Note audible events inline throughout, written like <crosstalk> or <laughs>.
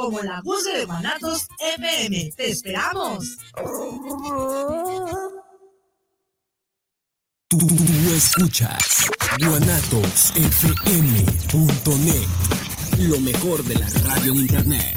como la música de Guanatos FM. ¡Te esperamos! Tú, escuchas guanatosfm.net, lo mejor de la radio en internet.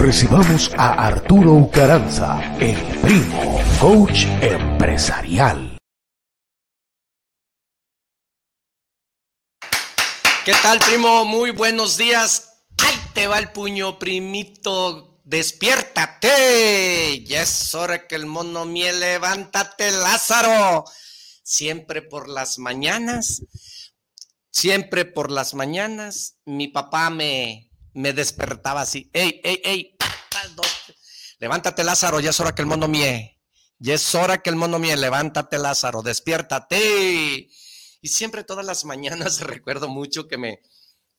recibamos a Arturo Ucaranza, el primo coach empresarial. ¿Qué tal, primo? Muy buenos días. Ahí te va el puño, primito. Despiértate. Ya es hora que el mono miel, levántate, Lázaro. Siempre por las mañanas, siempre por las mañanas, mi papá me, me despertaba así. ¡Ey, ey, ey! Levántate, Lázaro, ya es hora que el mono mie. Ya es hora que el mono mie. Levántate, Lázaro, despiértate. Y siempre todas las <laughs> mañanas recuerdo mucho que me,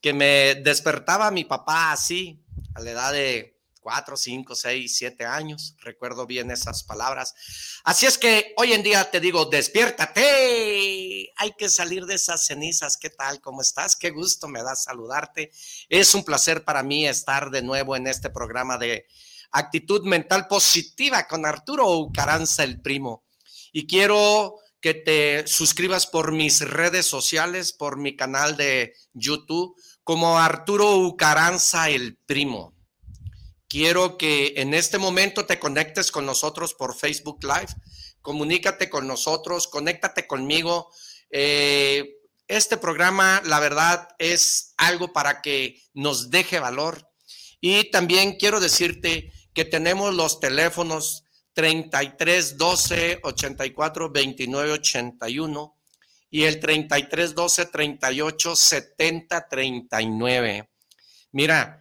que me despertaba mi papá así, a la edad de cuatro, cinco, seis, siete años. Recuerdo bien esas palabras. Así es que hoy en día te digo, despiértate. Hay que salir de esas cenizas. ¿Qué tal? ¿Cómo estás? Qué gusto me da saludarte. Es un placer para mí estar de nuevo en este programa de actitud mental positiva con Arturo Caranza, el primo. Y quiero que te suscribas por mis redes sociales, por mi canal de YouTube, como Arturo Ucaranza, el primo. Quiero que en este momento te conectes con nosotros por Facebook Live. Comunícate con nosotros, conéctate conmigo. Eh, este programa, la verdad, es algo para que nos deje valor. Y también quiero decirte que tenemos los teléfonos 33 12 84 29 81 y el 33 12 38 70 39. Mira,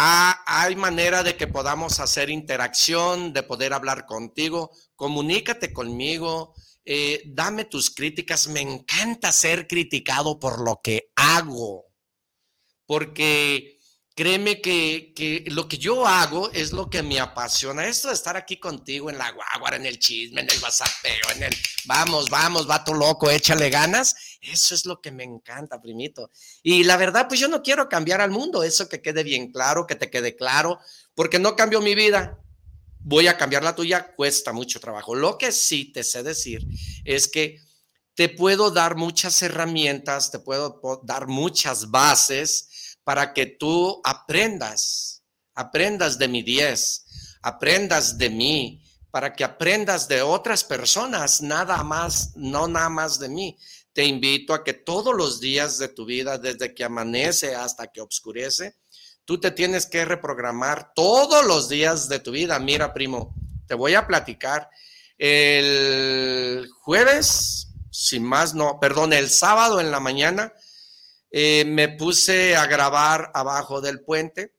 Ah, hay manera de que podamos hacer interacción, de poder hablar contigo. Comunícate conmigo, eh, dame tus críticas. Me encanta ser criticado por lo que hago, porque créeme que, lo que yo hago es lo que me apasiona. Esto de estar aquí contigo en la guagua, en el chisme, en el whatsappeo, en el vamos, vamos, vato loco, échale ganas. Eso es lo que me encanta, primito. Y la verdad, pues yo no quiero cambiar al mundo. Eso que quede bien claro, que te quede claro, porque no cambio mi vida. Voy a cambiar la tuya, cuesta mucho trabajo. Lo que sí te sé decir es que te puedo dar muchas herramientas, te puedo dar muchas bases para que tú aprendas, aprendas de mi 10, aprendas de mí, para que aprendas de otras personas, nada más, no nada más de mí. Te invito a que todos los días de tu vida, desde que amanece hasta que oscurece, tú te tienes que reprogramar todos los días de tu vida. Mira, primo, te voy a platicar. El jueves, sin más, no, perdón, el sábado en la mañana, eh, me puse a grabar abajo del puente,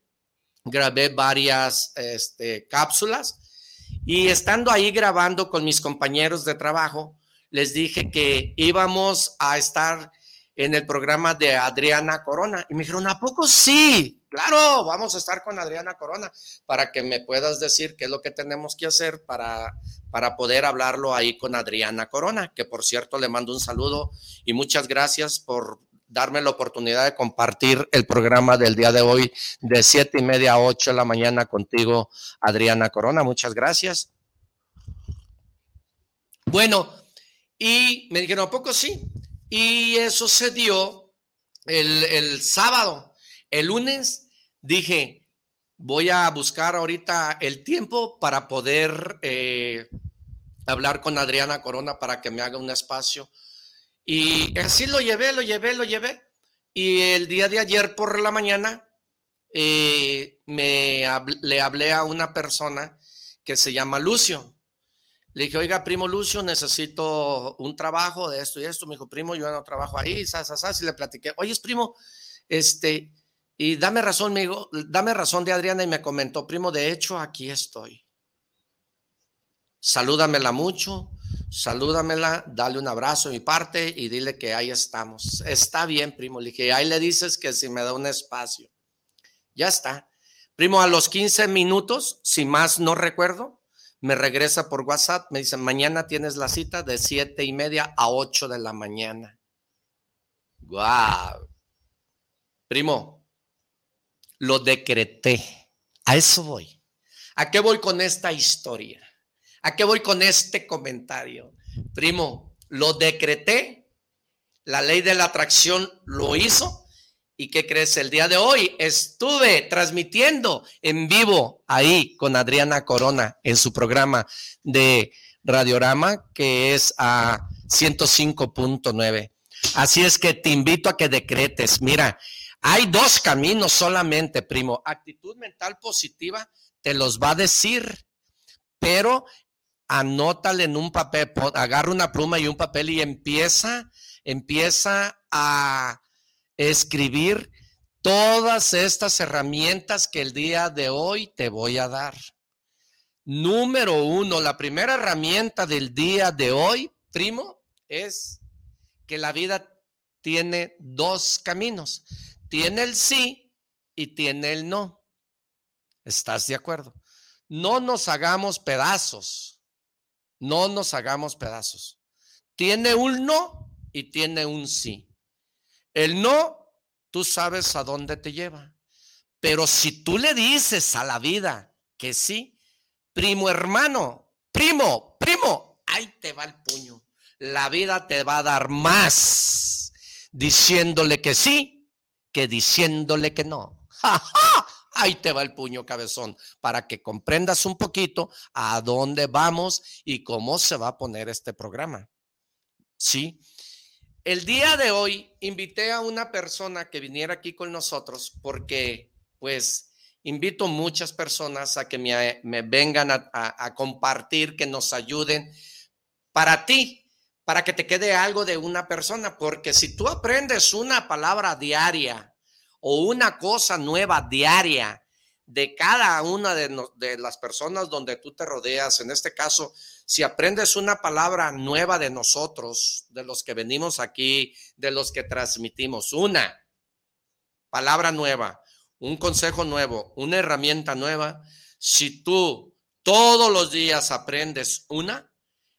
grabé varias este, cápsulas y estando ahí grabando con mis compañeros de trabajo, les dije que íbamos a estar en el programa de Adriana Corona. Y me dijeron, ¿a poco sí? Claro, vamos a estar con Adriana Corona para que me puedas decir qué es lo que tenemos que hacer para, para poder hablarlo ahí con Adriana Corona, que por cierto le mando un saludo y muchas gracias por darme la oportunidad de compartir el programa del día de hoy de siete y media a ocho de la mañana contigo, Adriana Corona. Muchas gracias. Bueno, y me dijeron, ¿a poco sí? Y eso se dio el, el sábado. El lunes dije, voy a buscar ahorita el tiempo para poder eh, hablar con Adriana Corona para que me haga un espacio. Y así lo llevé, lo llevé, lo llevé. Y el día de ayer por la mañana eh, me le hablé a una persona que se llama Lucio. Le dije, oiga, primo Lucio, necesito un trabajo de esto y esto. Me dijo, primo, yo no trabajo ahí, sas, y le platiqué, oye, primo, este, y dame razón, amigo, dame razón de Adriana y me comentó, primo, de hecho, aquí estoy. Salúdamela mucho, salúdamela, dale un abrazo de mi parte y dile que ahí estamos. Está bien, primo. Le dije, ahí le dices que si me da un espacio. Ya está. Primo, a los 15 minutos, si más no recuerdo, me regresa por WhatsApp, me dice, mañana tienes la cita de siete y media a 8 de la mañana. Guau. Primo, lo decreté. A eso voy. ¿A qué voy con esta historia? ¿A qué voy con este comentario? Primo, lo decreté. La ley de la atracción lo hizo. ¿Y qué crees? El día de hoy estuve transmitiendo en vivo ahí con Adriana Corona en su programa de Radiorama, que es a 105.9. Así es que te invito a que decretes. Mira, hay dos caminos solamente, primo. Actitud mental positiva te los va a decir, pero anótale en un papel, agarra una pluma y un papel y empieza, empieza a escribir todas estas herramientas que el día de hoy te voy a dar. Número uno, la primera herramienta del día de hoy, primo, es que la vida tiene dos caminos. Tiene el sí y tiene el no. ¿Estás de acuerdo? No nos hagamos pedazos. No nos hagamos pedazos. Tiene un no y tiene un sí. El no, tú sabes a dónde te lleva. Pero si tú le dices a la vida que sí, primo hermano, primo, primo, ahí te va el puño. La vida te va a dar más diciéndole que sí que diciéndole que no. <laughs> Ahí te va el puño cabezón para que comprendas un poquito a dónde vamos y cómo se va a poner este programa. Sí. El día de hoy invité a una persona que viniera aquí con nosotros porque pues invito muchas personas a que me, vengan a, a compartir, que nos ayuden para ti, para que te quede algo de una persona, porque si tú aprendes una palabra diaria o una cosa nueva diaria de cada una de, las personas donde tú te rodeas, en este caso, si aprendes una palabra nueva de nosotros, de los que venimos aquí, de los que transmitimos, una palabra nueva, un consejo nuevo, una herramienta nueva, si tú todos los días aprendes una,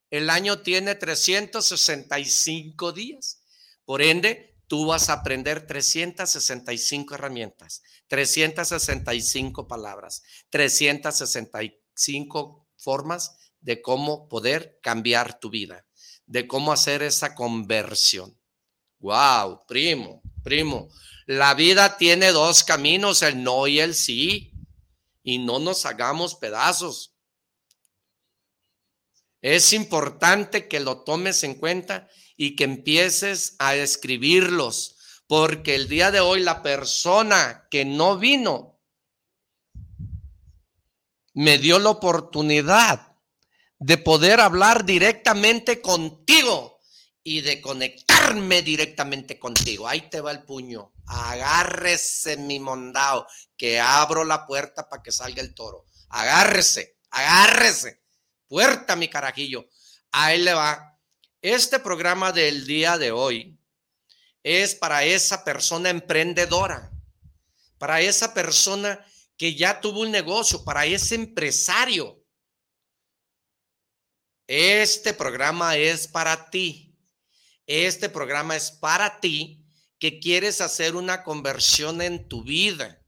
el año tiene 365 días. Por ende, tú vas a aprender 365 herramientas, 365 palabras, 365 formas de cómo poder cambiar tu vida, de cómo hacer esa conversión. Wow, primo, primo. La vida tiene dos caminos, el no y el sí. Y no nos hagamos pedazos. Es importante que lo tomes en cuenta y que empieces a escribirlos, porque el día de hoy la persona que no vino me dio la oportunidad de poder hablar directamente contigo y de conectarme directamente contigo. Ahí te va el puño. Agárrese mi mondao, que abro la puerta para que salga el toro. Agárrese, agárrese puerta, mi carajillo. Ahí le va. Este programa del día de hoy es para esa persona emprendedora, para esa persona que ya tuvo un negocio, para ese empresario. Este programa es para ti. Este programa es para ti que quieres hacer una conversión en tu vida.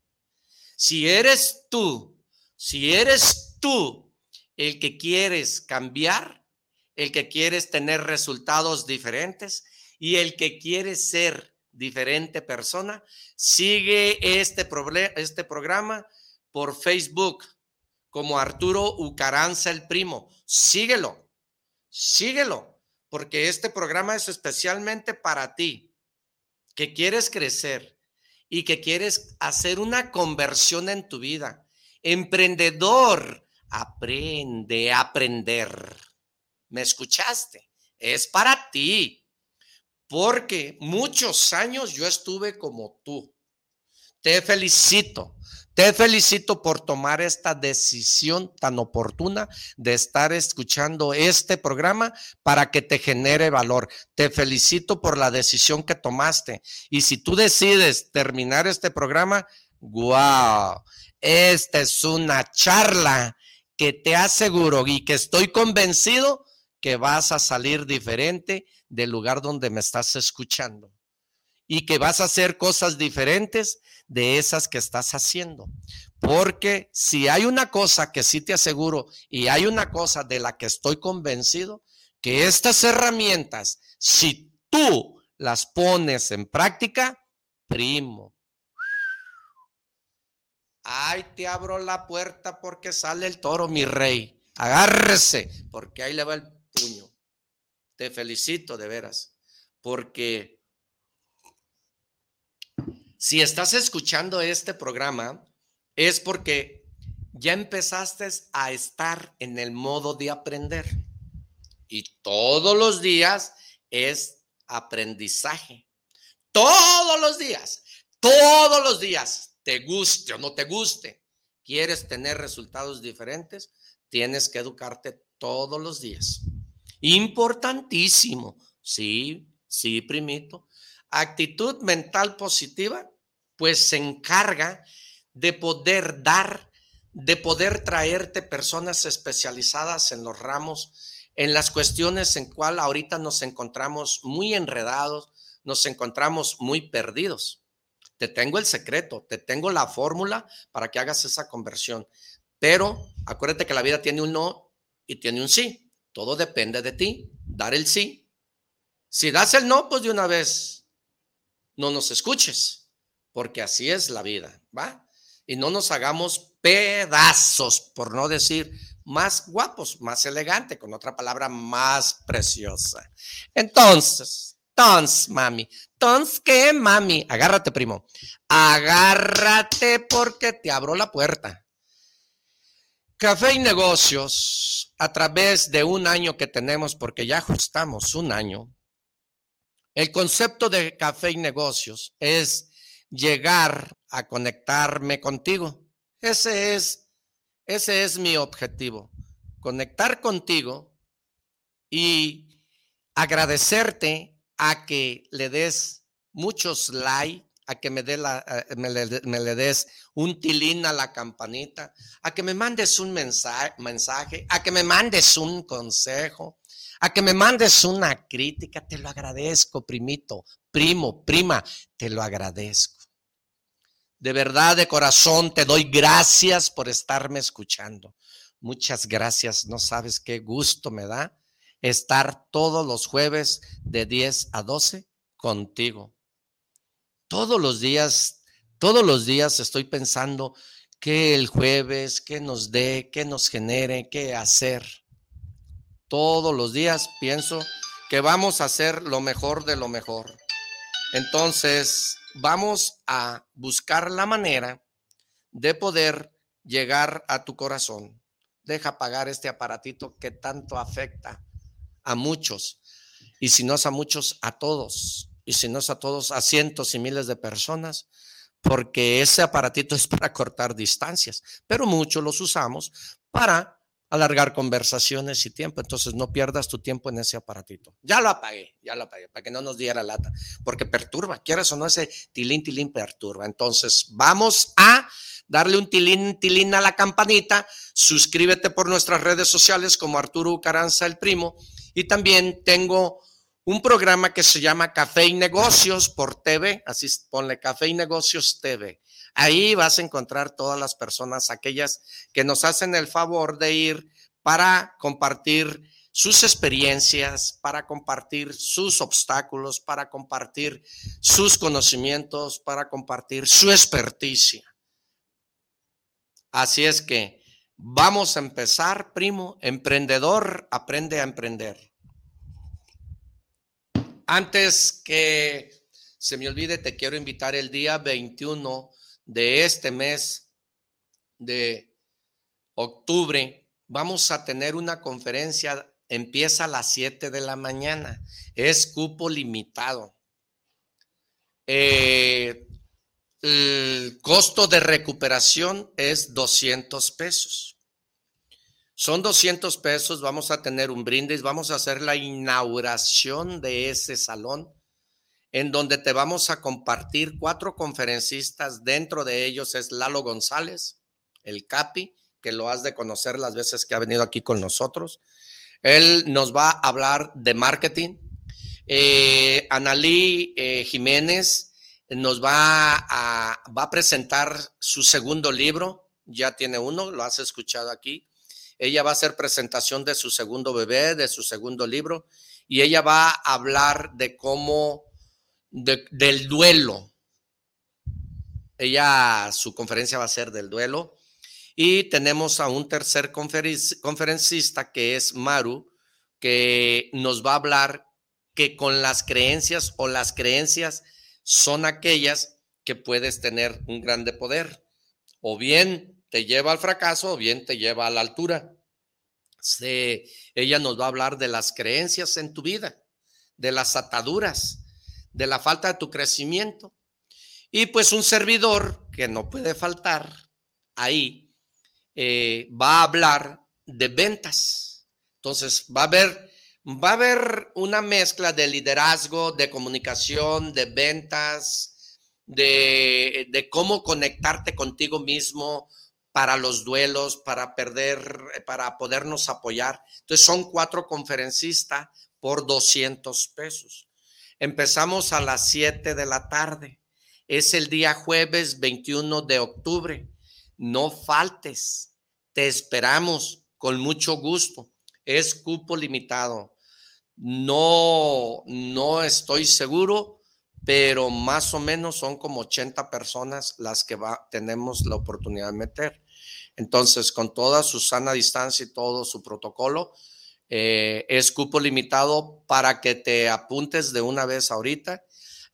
Si eres tú, si eres tú el que quieres cambiar, el que quieres tener resultados diferentes y el que quieres ser diferente persona, sigue este, este programa por Facebook como Arturo Ucaranza el primo. Síguelo, síguelo, porque este programa es especialmente para ti, que quieres crecer y que quieres hacer una conversión en tu vida. Emprendedor, aprende a aprender. ¿Me escuchaste? Es para ti, porque muchos años yo estuve como tú. Te felicito. Te felicito por tomar esta decisión tan oportuna de estar escuchando este programa para que te genere valor. Te felicito por la decisión que tomaste. Y si tú decides terminar este programa, wow, esta es una charla que te aseguro y que estoy convencido que vas a salir diferente del lugar donde me estás escuchando y que vas a hacer cosas diferentes de esas que estás haciendo. Porque si hay una cosa que sí te aseguro y hay una cosa de la que estoy convencido, que estas herramientas, si tú las pones en práctica, primo. Ay, te abro la puerta porque sale el toro, mi rey. Agárrese, porque ahí le va el puño. Te felicito de veras, porque si estás escuchando este programa, es porque ya empezaste a estar en el modo de aprender. Y todos los días es aprendizaje. Todos los días, todos los días, te guste o no te guste, quieres tener resultados diferentes, tienes que educarte todos los días. Importantísimo. Sí, sí, primito. Actitud mental positiva pues se encarga de poder dar, de poder traerte personas especializadas en los ramos, en las cuestiones en cual ahorita nos encontramos muy enredados, nos encontramos muy perdidos. Te tengo el secreto, te tengo la fórmula para que hagas esa conversión. Pero acuérdate que la vida tiene un no y tiene un sí. Todo depende de ti, dar el sí. Si das el no, pues de una vez no nos escuches porque así es la vida, ¿va? Y no nos hagamos pedazos, por no decir más guapos, más elegante, con otra palabra más preciosa. Entonces, tons, mami, tons, ¿qué, mami? Agárrate, primo. Agárrate porque te abro la puerta. Café y negocios, a través de un año que tenemos, porque ya ajustamos un año, el concepto de café y negocios es llegar a conectarme contigo. Ese es, ese es mi objetivo, conectar contigo y agradecerte a que le des muchos likes, a que me, dé la, me, le, des un tilín a la campanita, a que me mandes un mensaje, mensaje, a que me mandes un consejo, a que me mandes una crítica, te lo agradezco, primito, primo, prima, te lo agradezco. De verdad, de corazón, te doy gracias por estarme escuchando. Muchas gracias. No sabes qué gusto me da estar todos los jueves de 10 a 12 contigo. Todos los días, todos los días estoy pensando qué el jueves, qué nos dé, qué nos genere, qué hacer. Todos los días pienso que vamos a hacer lo mejor de lo mejor. Entonces, vamos a buscar la manera de poder llegar a tu corazón. Deja apagar este aparatito que tanto afecta a muchos. Y si no es a muchos, a todos. Y si no es a todos, a cientos y miles de personas. Porque ese aparatito <laughs> es para cortar distancias. Pero muchos los usamos para alargar conversaciones y tiempo. Entonces no pierdas tu tiempo en ese aparatito. Ya lo apagué, ya lo apagué, para que no nos diera lata, porque perturba, quieras o no, ese tilín, tilín perturba. Entonces vamos a darle un tilín, tilín a la campanita. Suscríbete por nuestras redes sociales como Arturo Caranza el Primo. Y también tengo un programa que se llama Café y Negocios por TV, así ponle Café y Negocios TV. Ahí vas a encontrar todas las personas, aquellas que nos hacen el favor de ir para compartir sus experiencias, para compartir sus obstáculos, para compartir sus conocimientos, para compartir su experticia. Así es que vamos a empezar, primo. Emprendedor, aprende a emprender. Antes que se me olvide, te quiero invitar el día 21 de este mes de octubre. Vamos a tener una conferencia, empieza a las 7 de la mañana, es cupo limitado. Eh, el costo de recuperación es 200 pesos. Son 200 pesos, vamos a tener un brindis, vamos a hacer la inauguración de ese salón en donde te vamos a compartir cuatro conferencistas. Dentro de ellos es Lalo González, el Capi, que lo has de conocer las veces que ha venido aquí con nosotros. Él nos va a hablar de marketing. Eh, Analí eh, Jiménez nos va a, va a presentar su segundo libro, ya tiene uno, lo has escuchado aquí ella va a hacer presentación de su segundo bebé, de su segundo libro, y ella va a hablar de cómo, del duelo. Ella, su conferencia va a ser del duelo. Y tenemos a un tercer conferencista que es Maru, que nos va a hablar que con las creencias o las creencias son aquellas que puedes tener un grande poder. O bien te lleva al fracaso o bien te lleva a la altura. Ella nos va a hablar de las creencias en tu vida, de las ataduras, de la falta de tu crecimiento. Y pues un servidor que no puede faltar ahí eh, va a hablar de ventas. Entonces va a haber va a haber una mezcla de liderazgo, de comunicación, de ventas, de, de cómo conectarte contigo mismo, para los duelos, para perder, para podernos apoyar. Entonces son cuatro conferencistas por 200 pesos. Empezamos a las 7 de la tarde. Es el día jueves 21 de octubre. No faltes. Te esperamos con mucho gusto. Es cupo limitado. No, no estoy seguro, pero más o menos son como 80 personas las que va, tenemos la oportunidad de meter. Entonces, con toda su sana distancia y todo su protocolo, eh, es cupo limitado para que te apuntes de una vez ahorita.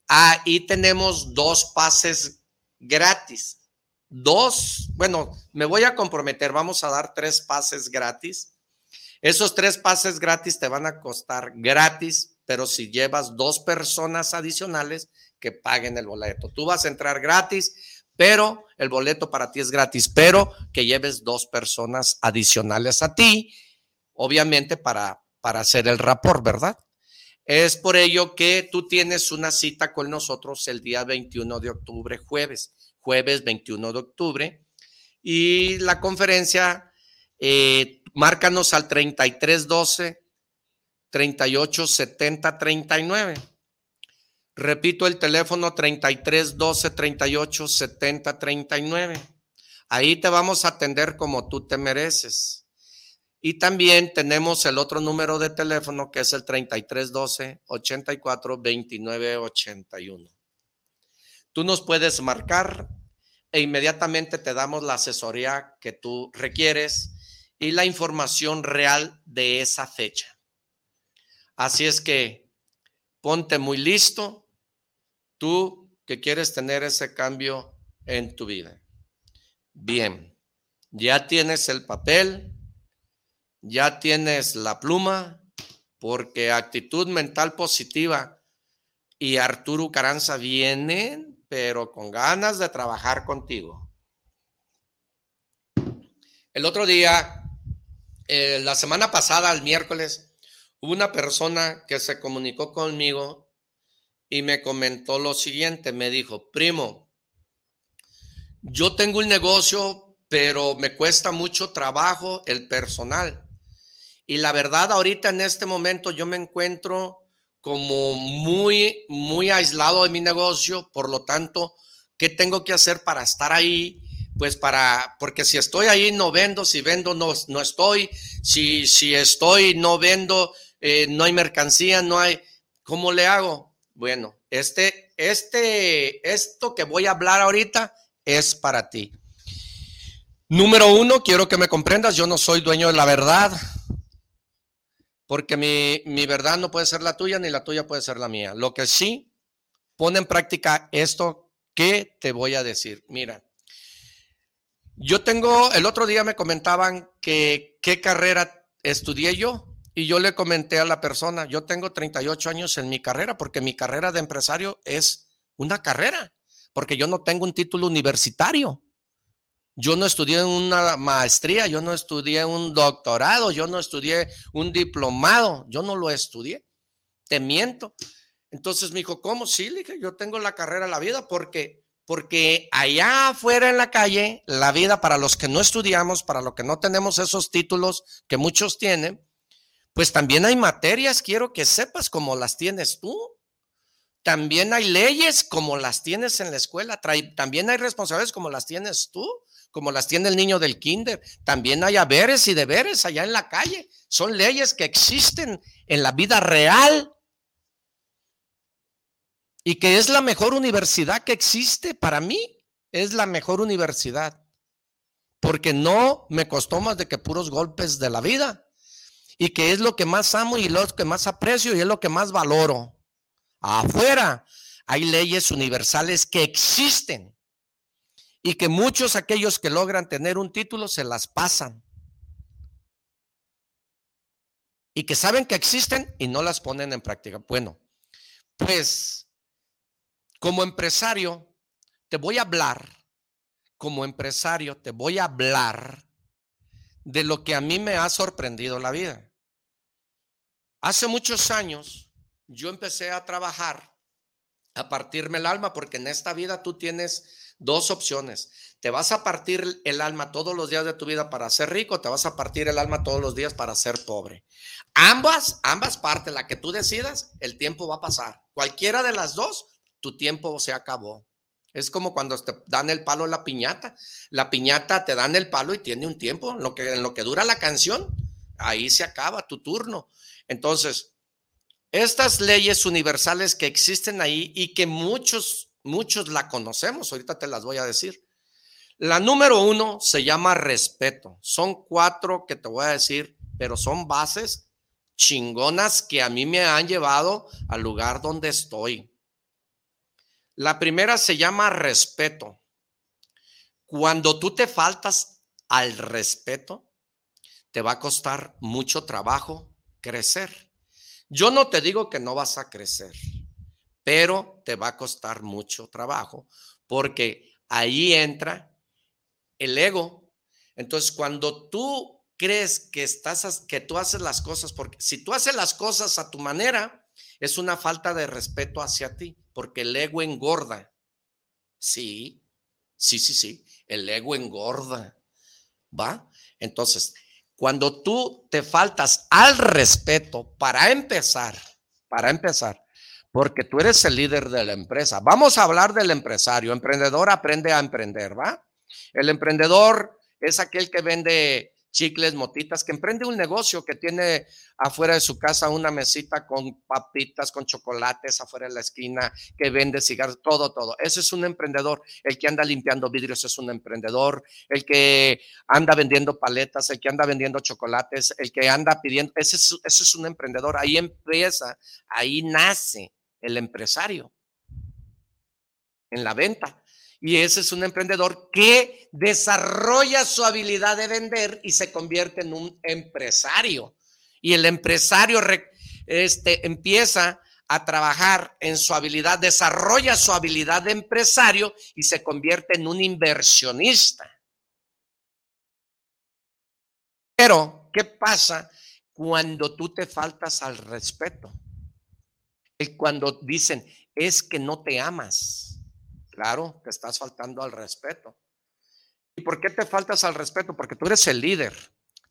Ahí tenemos dos pases gratis. Dos, bueno, me voy a comprometer, vamos a dar tres pases gratis. Esos tres pases gratis te van a costar gratis, pero si llevas dos personas adicionales que paguen el boleto. Tú vas a entrar gratis pero el boleto para ti es gratis, pero que lleves dos personas adicionales a ti, obviamente para, para hacer el rapport, ¿verdad? Es por ello que tú tienes una cita con nosotros el día 21 de octubre, jueves, jueves 21 de octubre, y la conferencia, eh, márcanos al 3312 3870 39. Repito el teléfono 33 12 38 70 39. Ahí te vamos a atender como tú te mereces. Y también tenemos el otro número de teléfono que es el 33 12 84 29 81. Tú nos puedes marcar e inmediatamente te damos la asesoría que tú requieres y la información real de esa fecha. Así es que ponte muy listo Tú que quieres tener ese cambio en tu vida. Bien, ya tienes el papel, ya tienes la pluma, porque actitud mental positiva y Arturo Caranza vienen, pero con ganas de trabajar contigo. El otro día, eh, la semana pasada, el miércoles, hubo una persona que se comunicó conmigo y me comentó lo siguiente, me dijo, primo, yo tengo un negocio, pero me cuesta mucho trabajo el personal. Y la verdad, ahorita en este momento yo me encuentro como muy, muy aislado de mi negocio, por lo tanto, ¿qué tengo que hacer para estar ahí? Pues para, porque si estoy ahí no vendo, si vendo no, no estoy, si, si estoy no vendo, eh, no hay mercancía, no hay, ¿cómo le hago? Bueno, este, este, esto que voy a hablar ahorita es para ti. Número uno, quiero que me comprendas, yo no soy dueño de la verdad, porque mi, mi, verdad no puede ser la tuya ni la tuya puede ser la mía. Lo que sí, pone en práctica esto que te voy a decir. Mira, yo tengo, el otro día me comentaban que qué carrera estudié yo y yo le comenté a la persona, yo tengo 38 años en mi carrera porque mi carrera de empresario es una carrera, porque yo no tengo un título universitario. Yo no estudié una maestría, yo no estudié un doctorado, yo no estudié un diplomado, yo no lo estudié. Te miento. Entonces me dijo, ¿cómo? Sí, le dije, yo tengo la carrera la vida porque porque allá afuera en la calle, la vida para los que no estudiamos, para los que no tenemos esos títulos que muchos tienen, pues también hay materias, quiero que sepas como las tienes tú. También hay leyes como las tienes en la escuela, también hay responsabilidades como las tienes tú como las tiene el niño del kinder. También hay haberes y deberes allá en la calle. Son leyes que existen en la vida real. Y que es la mejor universidad que existe para mí. Es la mejor universidad. Porque no me costó más de que puros golpes de la vida. Y que es lo que más amo y lo que más aprecio y es lo que más valoro. Afuera hay leyes universales que existen y que muchos aquellos que logran tener un título se las pasan. Y que saben que existen y no las ponen en práctica. Bueno, pues como empresario te voy a hablar, como empresario te voy a hablar de lo que a mí me ha sorprendido la vida. Hace muchos años yo empecé a trabajar, a partirme el alma, porque en esta vida tú tienes dos opciones. Te vas a partir el alma todos los días de tu vida para ser rico, te vas a partir el alma todos los días para ser pobre. Ambas, ambas partes, la que tú decidas, el tiempo va a pasar. Cualquiera de las dos, tu tiempo se acabó. Es como cuando te dan el palo la piñata. La piñata te dan el palo y tiene un tiempo. En lo que, en lo que dura la canción, ahí se acaba tu turno. Entonces, estas leyes universales que existen ahí y que muchos Muchos la conocemos, ahorita te las voy a decir. La número uno se llama respeto. Son cuatro que te voy a decir, pero son bases chingonas que a mí me han llevado al lugar donde estoy. La primera se llama respeto. Cuando tú te faltas al respeto, te va a costar mucho trabajo crecer. Yo no te digo que no vas a crecer pero te va a costar mucho trabajo porque ahí entra el ego. Entonces, cuando tú crees que estás que tú haces las cosas porque si tú haces las cosas a tu manera es una falta de respeto hacia ti, porque el ego engorda. Sí. Sí, sí, sí, el ego engorda. ¿Va? Entonces, cuando tú te faltas al respeto para empezar, para empezar, porque tú eres el líder de la empresa. Vamos a hablar del empresario. Emprendedor aprende a emprender, ¿va? El emprendedor es aquel que vende chicles, motitas, que emprende un negocio que tiene afuera de su casa una mesita con papitas, con chocolates afuera de la esquina, que vende cigarros, todo, todo. Ese es un emprendedor. El que anda limpiando vidrios es un emprendedor. El que anda vendiendo paletas, el que anda vendiendo chocolates, el que anda pidiendo, ese es, ese es un emprendedor. Ahí empieza, ahí nace el empresario en la venta. Y ese es un emprendedor que desarrolla su habilidad de vender y se convierte en un empresario. Y el empresario este, empieza a trabajar en su habilidad, desarrolla su habilidad de empresario y se convierte en un inversionista. Pero, ¿qué pasa cuando tú te faltas al respeto? cuando dicen, es que no te amas. Claro, te estás faltando al respeto. ¿Y por qué te faltas al respeto? Porque tú eres el líder,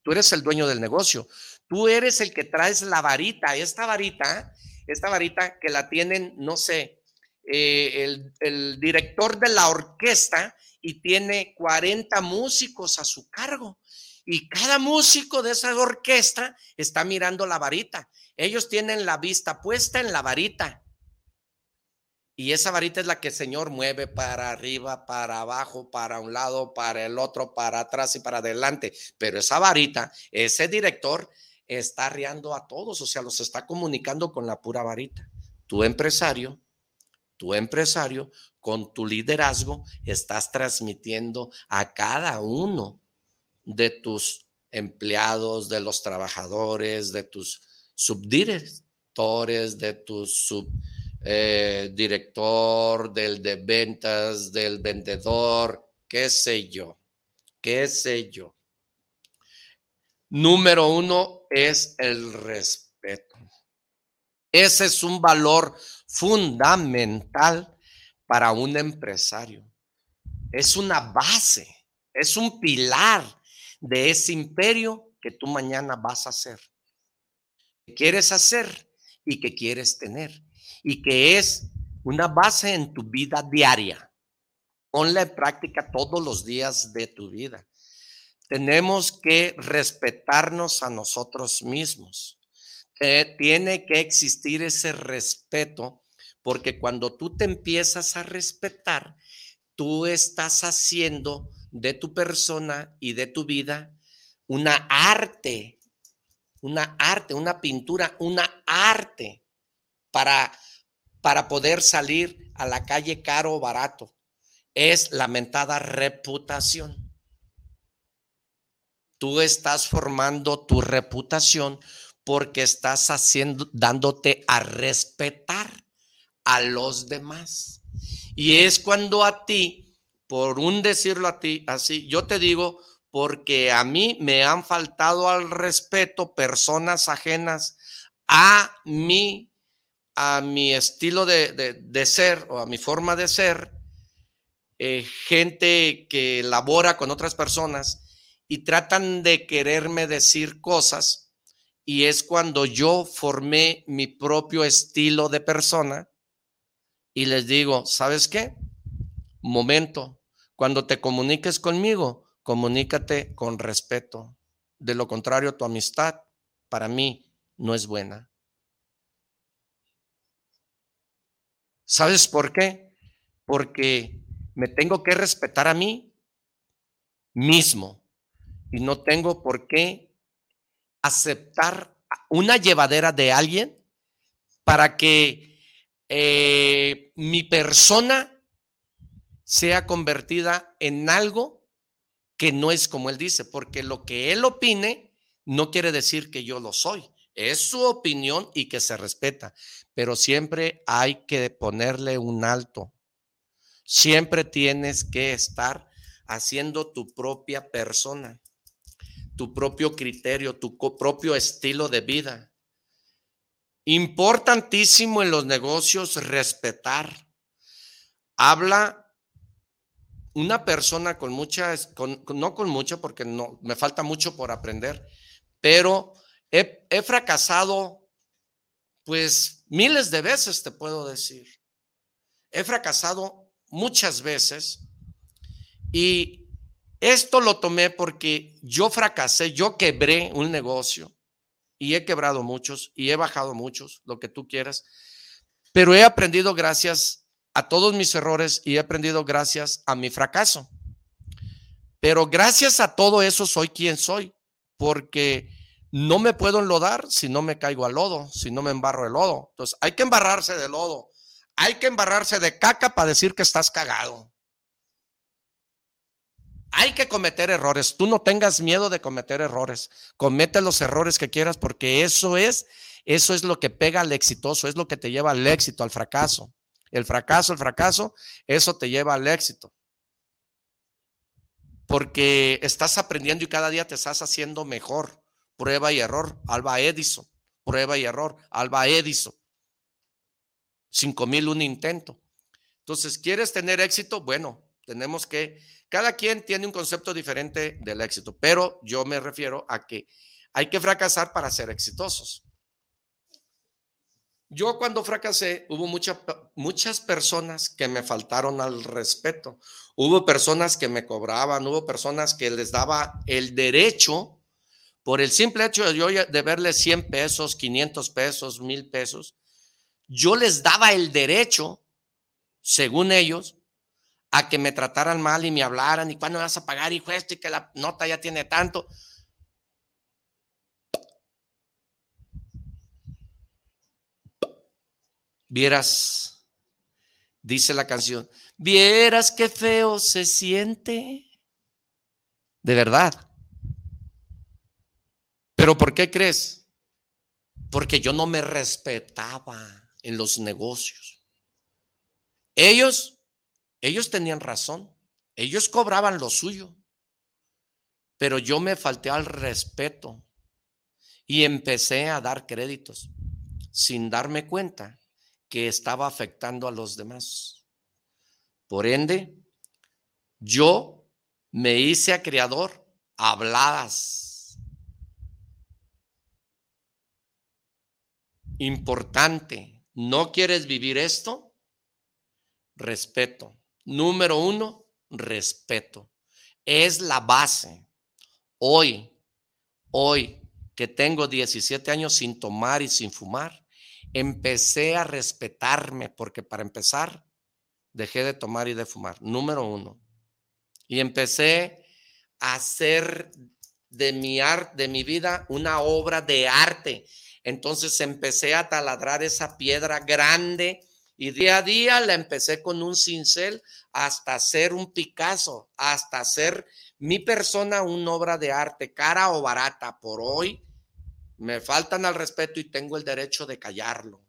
tú eres el dueño del negocio, tú eres el que traes la varita. Esta varita esta varita que la tienen, no sé, eh, el, el director de la orquesta y tiene 40 músicos a su cargo. Y cada músico de esa orquesta está mirando la varita. Ellos tienen la vista puesta en la varita. Y esa varita es la que el Señor mueve para arriba, para abajo, para un lado, para el otro, para atrás y para adelante. Pero esa varita, ese director está arriando a todos, o sea, los está comunicando con la pura varita. Tu empresario, tu empresario, con tu liderazgo, estás transmitiendo a cada uno de tus empleados, de los trabajadores, de tus subdirectores, de tu subdirector, eh, del de ventas, del vendedor, qué sé yo, qué sé yo. Número uno es el respeto. Ese es un valor fundamental para un empresario. Es una base, es un pilar de ese imperio que tú mañana vas a hacer, que quieres hacer y que quieres tener, y que es una base en tu vida diaria. Ponla en práctica todos los días de tu vida. Tenemos que respetarnos a nosotros mismos. tiene que existir ese respeto, porque cuando tú te empiezas a respetar, tú estás haciendo de tu persona y de tu vida una arte, una arte, una pintura, una arte para, para poder salir a la calle caro o barato. Es lamentada reputación. Tú estás formando tu reputación porque estás haciendo, dándote a respetar a los demás. Y es cuando a ti por un decirlo a ti así, yo te digo, porque a mí me han faltado al respeto personas ajenas a mi, a mi estilo de, ser o a mi forma de ser, eh, gente que labora con otras personas y tratan de quererme decir cosas y es cuando yo formé mi propio estilo de persona y les digo, ¿sabes qué? Momento, cuando te comuniques conmigo, comunícate con respeto. De lo contrario, tu amistad para mí no es buena. ¿Sabes por qué? Porque me tengo que respetar a mí mismo y no tengo por qué aceptar una llevadera de alguien para que eh, mi persona sea convertida en algo que no es como él dice, porque lo que él opine no quiere decir que yo lo soy. Es su opinión y que se respeta, pero siempre hay que ponerle un alto. Siempre tienes que estar haciendo tu propia persona, tu propio criterio, tu propio estilo de vida. Importantísimo en los negocios respetar. Habla una persona con muchas, no con mucho, porque no, me falta mucho por aprender, pero he, fracasado, pues miles de veces, te puedo decir. He fracasado muchas veces y esto lo tomé porque yo fracasé, yo quebré un negocio y he quebrado muchos y he bajado muchos, lo que tú quieras, pero he aprendido gracias a todos mis errores y he aprendido gracias a mi fracaso. Pero gracias a todo eso soy quien soy, porque no me puedo enlodar si no me caigo al lodo, si no me embarro el lodo. Entonces hay que embarrarse de lodo, hay que embarrarse de caca para decir que estás cagado. Hay que cometer errores. Tú no tengas miedo de cometer errores. Comete los errores que quieras porque eso es, eso es lo que pega al exitoso, es lo que te lleva al éxito, al fracaso. El fracaso, el fracaso, eso te lleva al éxito. Porque estás aprendiendo y cada día te estás haciendo mejor. Prueba y error, Alba Edison. Prueba y error, Alba Edison. Cinco mil un intento. Entonces, ¿quieres tener éxito? Bueno, tenemos que, cada quien tiene un concepto diferente del éxito, pero yo me refiero a que hay que fracasar para ser exitosos. Yo cuando fracasé, hubo muchas personas que me faltaron al respeto. Hubo personas que me cobraban, hubo personas que les daba el derecho, por el simple hecho de yo de verles 100 pesos, 500 pesos, 1000 pesos, yo les daba el derecho, según ellos, a que me trataran mal y me hablaran y cuándo vas a pagar, hijo, esto y que la nota ya tiene tanto. Vieras, dice la canción, vieras qué feo se siente. De verdad. Pero ¿por qué crees? Porque yo no me respetaba en los negocios. Ellos, ellos tenían razón. Ellos cobraban lo suyo. Pero yo me falté al respeto y empecé a dar créditos sin darme cuenta que estaba afectando a los demás. Por ende, yo me hice a creador habladas. Importante, ¿no quieres vivir esto? Respeto. Número uno, respeto. Es la base. Hoy, hoy que tengo 17 años sin tomar y sin fumar, empecé a respetarme, porque para empezar, dejé de tomar y de fumar, número uno. Y empecé a hacer de mi, arte, de mi vida una obra de arte. Entonces empecé a taladrar esa piedra grande y día a día la empecé con un cincel hasta hacer un Picasso, hasta hacer mi persona una obra de arte, cara o barata. Por hoy me faltan al respeto y tengo el derecho de callarlo.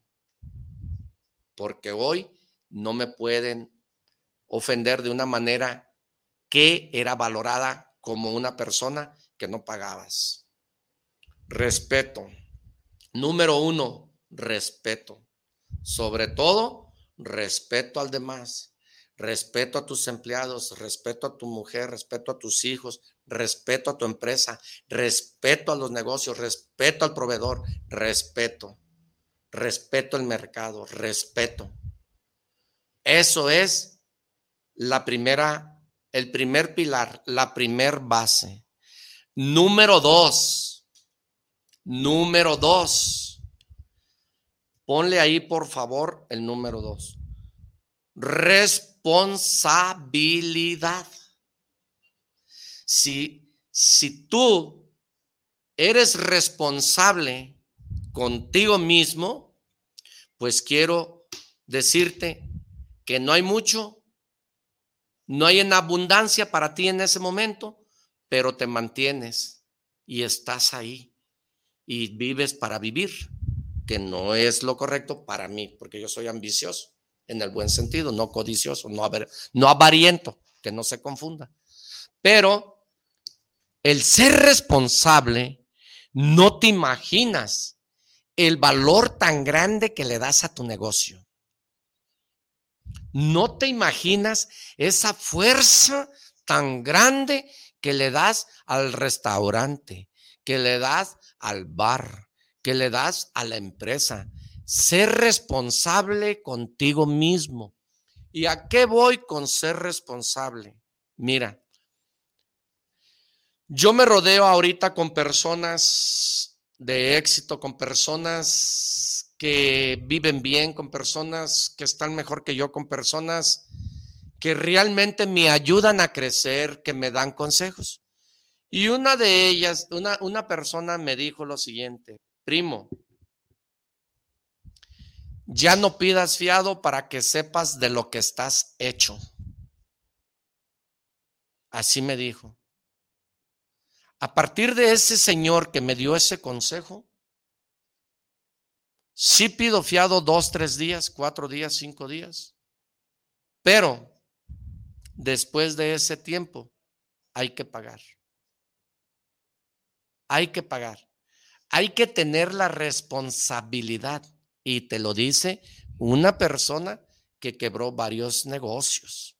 Porque hoy no me pueden ofender de una manera que era valorada como una persona que no pagabas. Respeto. Número uno, respeto. Sobre todo, respeto al demás respeto a tus empleados, respeto a tu mujer, respeto a tus hijos, respeto a tu empresa, respeto a los negocios, respeto al proveedor, respeto, respeto al mercado, respeto. Eso es la primera, el primer pilar, la primer base. Número dos, número dos. Ponle ahí, por favor, el número dos. Responsabilidad. Si, si tú eres responsable contigo mismo, pues quiero decirte que no hay mucho, no hay en abundancia para ti en ese momento, pero te mantienes y estás ahí y vives para vivir, que no es lo correcto para mí, porque yo soy ambicioso en el buen sentido, no codicioso, no, no avariento, que no se confunda. Pero el ser responsable, no te imaginas el valor tan grande que le das a tu negocio. No te imaginas esa fuerza tan grande que le das al restaurante, que le das al bar, que le das a la empresa, ser responsable contigo mismo. ¿Y a qué voy con ser responsable? Mira, yo me rodeo ahorita con personas de éxito, con personas que viven bien, con personas que están mejor que yo, con personas que realmente me ayudan a crecer, que me dan consejos. Y una de ellas, una, una persona me dijo lo siguiente, primo, ya no pidas fiado para que sepas de lo que estás hecho. Así me dijo. A partir de ese señor que me dio ese consejo, sí pido fiado dos, tres días, cuatro días, cinco días, pero después de ese tiempo hay que pagar. Hay que pagar. Hay que tener la responsabilidad y te lo dice una persona que quebró varios negocios.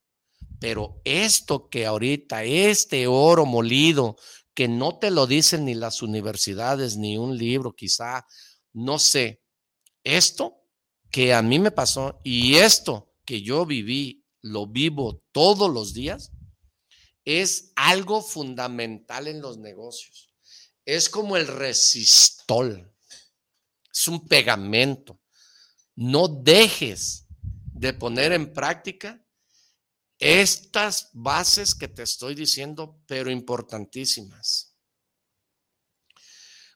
Pero esto que ahorita, este oro molido, que no te lo dicen ni las universidades, ni un libro, quizá, no sé, esto que a mí me pasó y esto que yo viví, lo vivo todos los días, es algo fundamental en los negocios. Es como el resistol, es un pegamento. No dejes de poner en práctica estas bases que te estoy diciendo, pero importantísimas.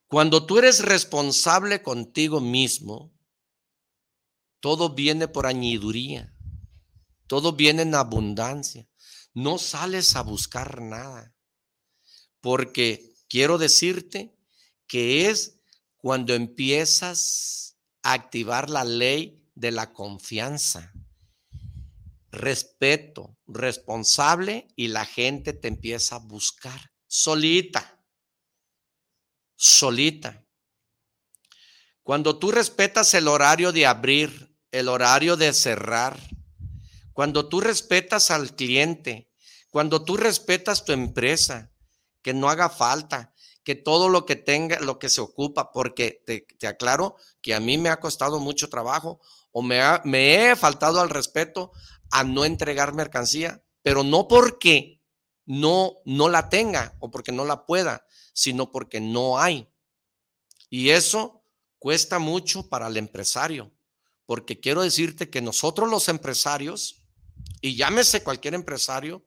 Cuando tú eres responsable contigo mismo, todo viene por añiduría, todo viene en abundancia. No sales a buscar nada, porque quiero decirte que es cuando empiezas a activar la ley de la confianza, respeto, responsable y la gente te empieza a buscar solita, solita. Cuando tú respetas el horario de abrir, el horario de cerrar, cuando tú respetas al cliente, cuando tú respetas tu empresa, que no haga falta, que todo lo que tenga, lo que se ocupa, porque te, aclaro que a mí me ha costado mucho trabajo o me, me he faltado al respeto a no entregar mercancía, pero no porque no, no la tenga o porque no la pueda, sino porque no hay. Y eso cuesta mucho para el empresario, porque quiero decirte que nosotros los empresarios y llámese cualquier empresario,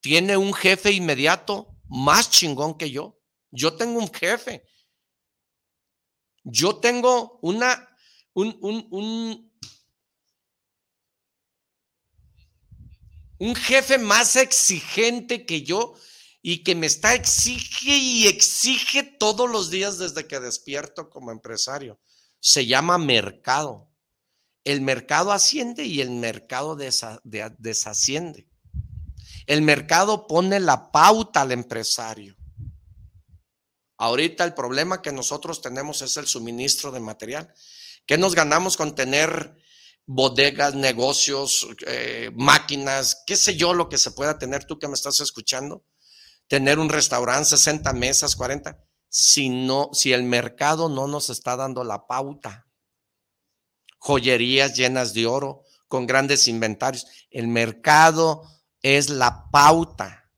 tiene un jefe inmediato más chingón que yo. Yo tengo un jefe. Yo tengo una, un, un, un, un jefe más exigente que yo y que me está exige y exige todos los días desde que despierto como empresario. Se llama mercado el mercado asciende y el mercado desasciende. El mercado pone la pauta al empresario. Ahorita el problema que nosotros tenemos es el suministro de material. ¿Qué nos ganamos con tener bodegas, negocios, eh, máquinas, qué sé yo lo que se pueda tener tú que me estás escuchando? Tener un restaurante, 60 mesas, 40. Si no, si el mercado no nos está dando la pauta, joyerías llenas de oro, con grandes inventarios. El mercado es la pauta.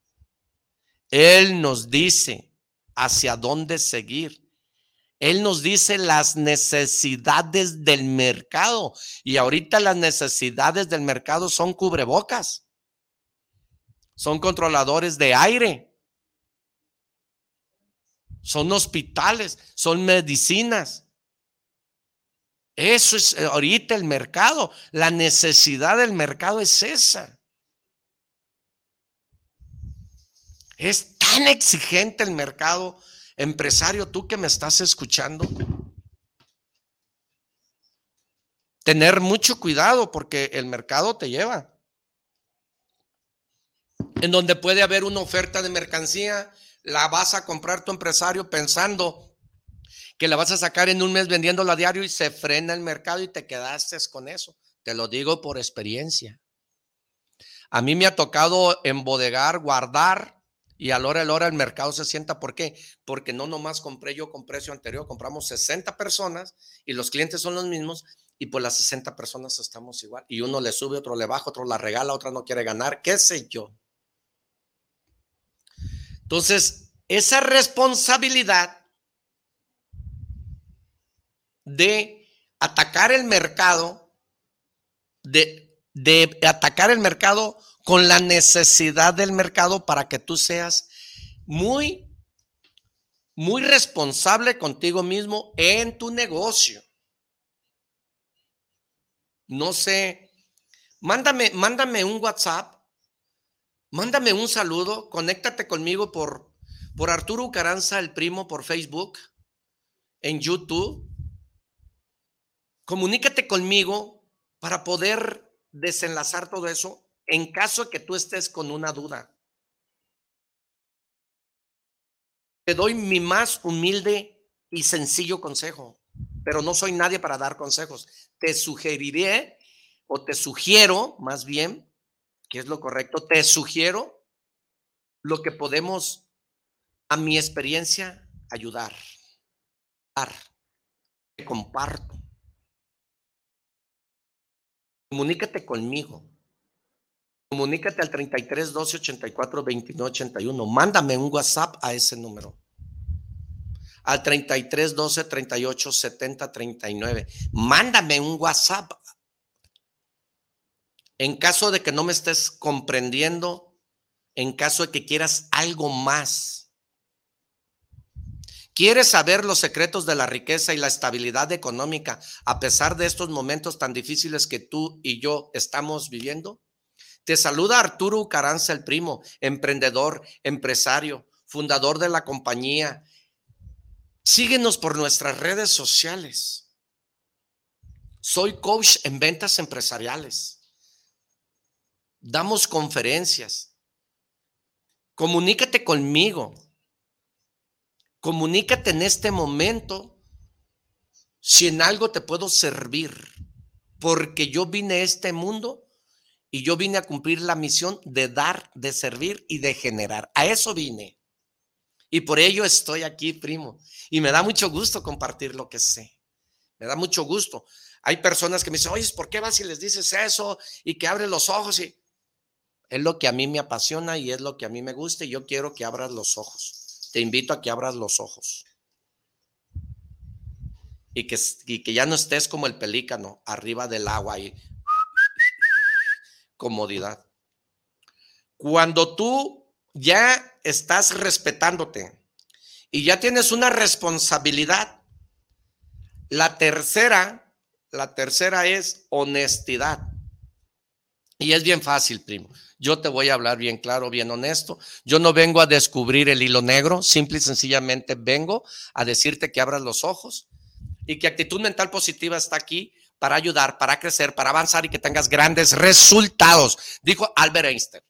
Él nos dice hacia dónde seguir. Él nos dice las necesidades del mercado. Y ahorita las necesidades del mercado son cubrebocas. Son controladores de aire. Son hospitales. Son medicinas. Eso es eh, ahorita el mercado. La necesidad del mercado es esa. Es tan exigente el mercado, empresario, tú que me estás escuchando. Tener mucho cuidado porque el mercado te lleva. En donde puede haber una oferta de mercancía, la vas a comprar tu empresario pensando que la vas a sacar en un mes vendiéndola a diario y se frena el mercado y te quedaste con eso. Te lo digo por experiencia. A mí me ha tocado embodegar, guardar y a la hora a la hora el mercado se sienta. ¿Por qué? Porque no nomás compré yo con precio anterior, compramos 60 personas y los clientes son los mismos y pues las 60 personas estamos igual. Y uno le sube, otro le baja, otro la regala, otra no quiere ganar, qué sé yo. Entonces, esa responsabilidad de atacar el mercado, de, de atacar el mercado con la necesidad del mercado para que tú seas muy, muy responsable contigo mismo en tu negocio. No sé, mándame, mándame un WhatsApp, mándame un saludo, conéctate conmigo por, por Arturo Caranza, el primo, por Facebook, en YouTube comunícate conmigo para poder desenlazar todo eso en caso que tú estés con una duda. Te doy mi más humilde y sencillo consejo, pero no soy nadie para dar consejos. Te sugeriré o te sugiero, más bien, que es lo correcto, te sugiero lo que podemos, a mi experiencia, ayudar. Te comparto Comunícate conmigo. Comunícate al 33 12 84 29 81. Mándame un WhatsApp a ese número. Al 33 12 38 70 39. Mándame un WhatsApp. En caso de que no me estés comprendiendo, en caso de que quieras algo más. ¿Quieres saber los secretos de la riqueza y la estabilidad económica a pesar de estos momentos tan difíciles que tú y yo estamos viviendo? Te saluda Arturo Caranza, el primo, emprendedor, empresario, fundador de la compañía. Síguenos por nuestras redes sociales. Soy coach en ventas empresariales. Damos conferencias. Comunícate conmigo. Comunícate en este momento si en algo te puedo servir. Porque yo vine a este mundo y yo vine a cumplir la misión de dar, de servir y de generar. A eso vine. Y por ello estoy aquí, primo. Y me da mucho gusto compartir lo que sé. Me da mucho gusto. Hay personas que me dicen, oye, ¿por qué vas y les dices eso? Y que abres los ojos. Y es lo que a mí me apasiona y es lo que a mí me gusta. Y yo quiero que abras los ojos. Te invito a que abras los ojos. Y que, y que ya no estés como el pelícano arriba del agua y comodidad. Cuando tú ya estás respetándote y ya tienes una responsabilidad, la tercera, la tercera es honestidad. Y es bien fácil, primo. Yo te voy a hablar bien claro, bien honesto. Yo no vengo a descubrir el hilo negro, simple y sencillamente vengo a decirte que abras los ojos y que actitud mental positiva está aquí para ayudar, para crecer, para avanzar y que tengas grandes resultados, dijo Albert Einstein.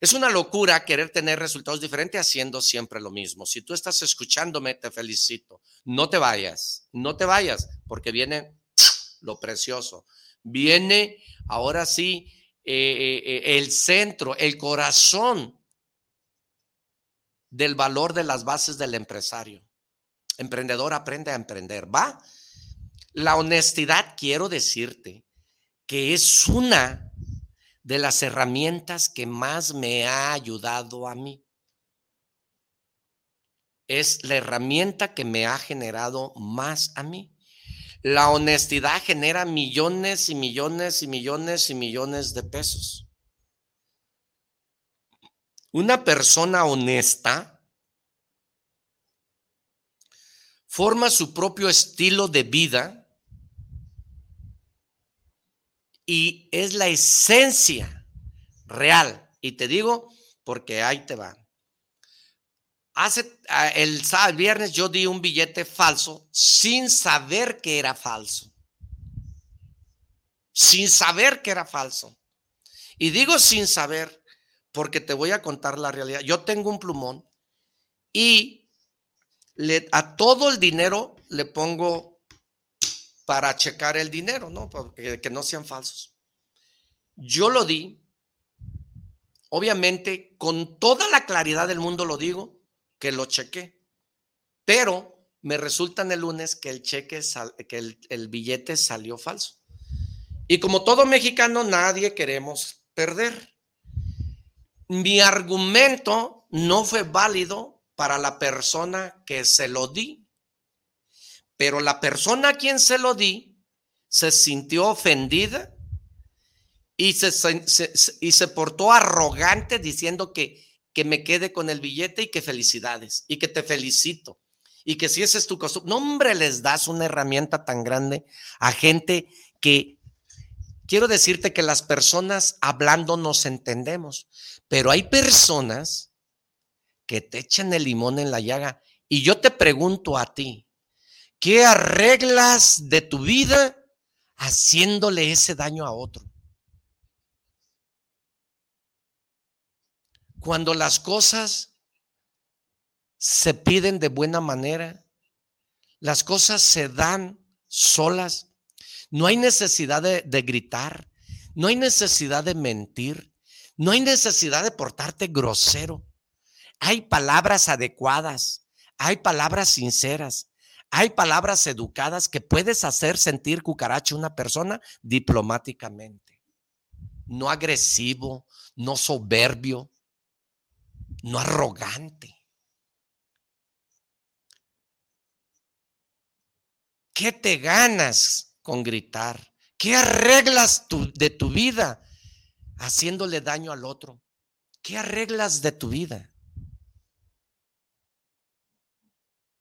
Es una locura querer tener resultados diferentes haciendo siempre lo mismo. Si tú estás escuchándome, te felicito. No te vayas, no te vayas, porque viene lo precioso. Viene ahora sí eh, eh, eh, el centro, el corazón del valor de las bases del empresario. Emprendedor aprende a emprender, ¿va? La honestidad, quiero decirte, que es una de las herramientas que más me ha ayudado a mí. Es la herramienta que me ha generado más a mí. La honestidad genera millones y millones y millones y millones de pesos. Una persona honesta forma su propio estilo de vida y es la esencia real. Y te digo porque ahí te va. Hace ah, el, viernes yo di un billete falso sin saber que era falso. Sin saber que era falso. Y digo sin saber porque te voy a contar la realidad. Yo tengo un plumón y a todo el dinero le pongo para checar el dinero, ¿no? Porque, que no sean falsos. Yo lo di, obviamente, con toda la claridad del mundo lo digo, que lo chequé, pero me resulta en el lunes que el cheque, que el billete salió falso. Y como todo mexicano, nadie queremos perder. Mi argumento no fue válido para la persona que se lo di. Pero la persona a quien se lo di se sintió ofendida y se, y se portó arrogante diciendo que, que me quede con el billete y que felicidades y que te felicito. Y que si ese es tu costumbre, no hombre, les das una herramienta tan grande a gente que quiero decirte que las personas hablando nos entendemos, pero hay personas que te echan el limón en la llaga. Y yo te pregunto a ti, ¿Qué arreglas de tu vida haciéndole ese daño a otro? Cuando las cosas se piden de buena manera, las cosas se dan solas, no hay necesidad de, de gritar, no hay necesidad de mentir, no hay necesidad de portarte grosero. Hay palabras adecuadas, hay palabras sinceras, Hay palabras educadas que puedes hacer sentir cucaracha una persona diplomáticamente. No agresivo, no soberbio, no arrogante. ¿Qué te ganas con gritar? ¿Qué arreglas de tu vida haciéndole daño al otro? ¿Qué arreglas de tu vida?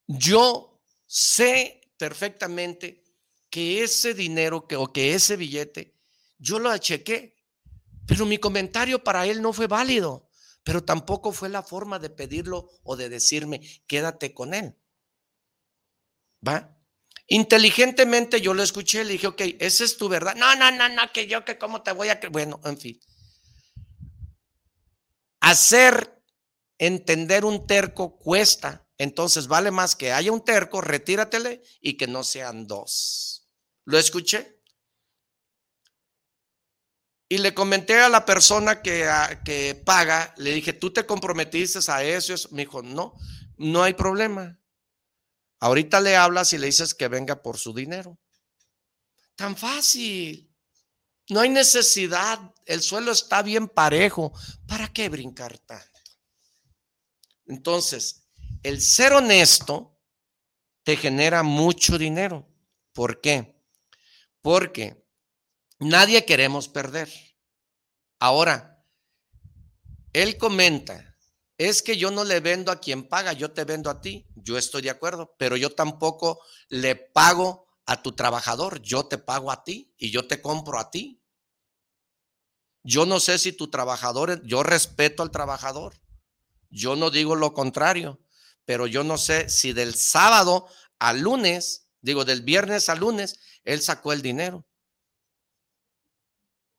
Yo sé perfectamente que ese dinero que, o que ese billete, yo lo achequé, pero mi comentario para él no fue válido, pero tampoco fue la forma de pedirlo o de decirme, quédate con él. ¿Va? Inteligentemente yo lo escuché, le dije, ok, esa es tu verdad. No, no, no, no, que yo, que cómo te voy a... Bueno, en fin. Hacer entender un terco cuesta entonces vale más que haya un terco, retíratele y que no sean dos. ¿Lo escuché? Y le comenté a la persona que, que paga, le dije, ¿tú te comprometiste a eso? Me dijo, no, no hay problema. Ahorita le hablas y le dices que venga por su dinero. Tan fácil. No hay necesidad. El suelo está bien parejo. ¿Para qué brincar tanto? Entonces, el ser honesto te genera mucho dinero. ¿Por qué? Porque nadie queremos perder. Ahora, él comenta, es que yo no le vendo a quien paga, yo te vendo a ti. Yo estoy de acuerdo, pero yo tampoco le pago a tu trabajador, yo te pago a ti y yo te compro a ti. Yo no sé si tu trabajador, yo respeto al trabajador. Yo no digo lo contrario pero yo no sé si del sábado al lunes, digo, del viernes al lunes, él sacó el dinero.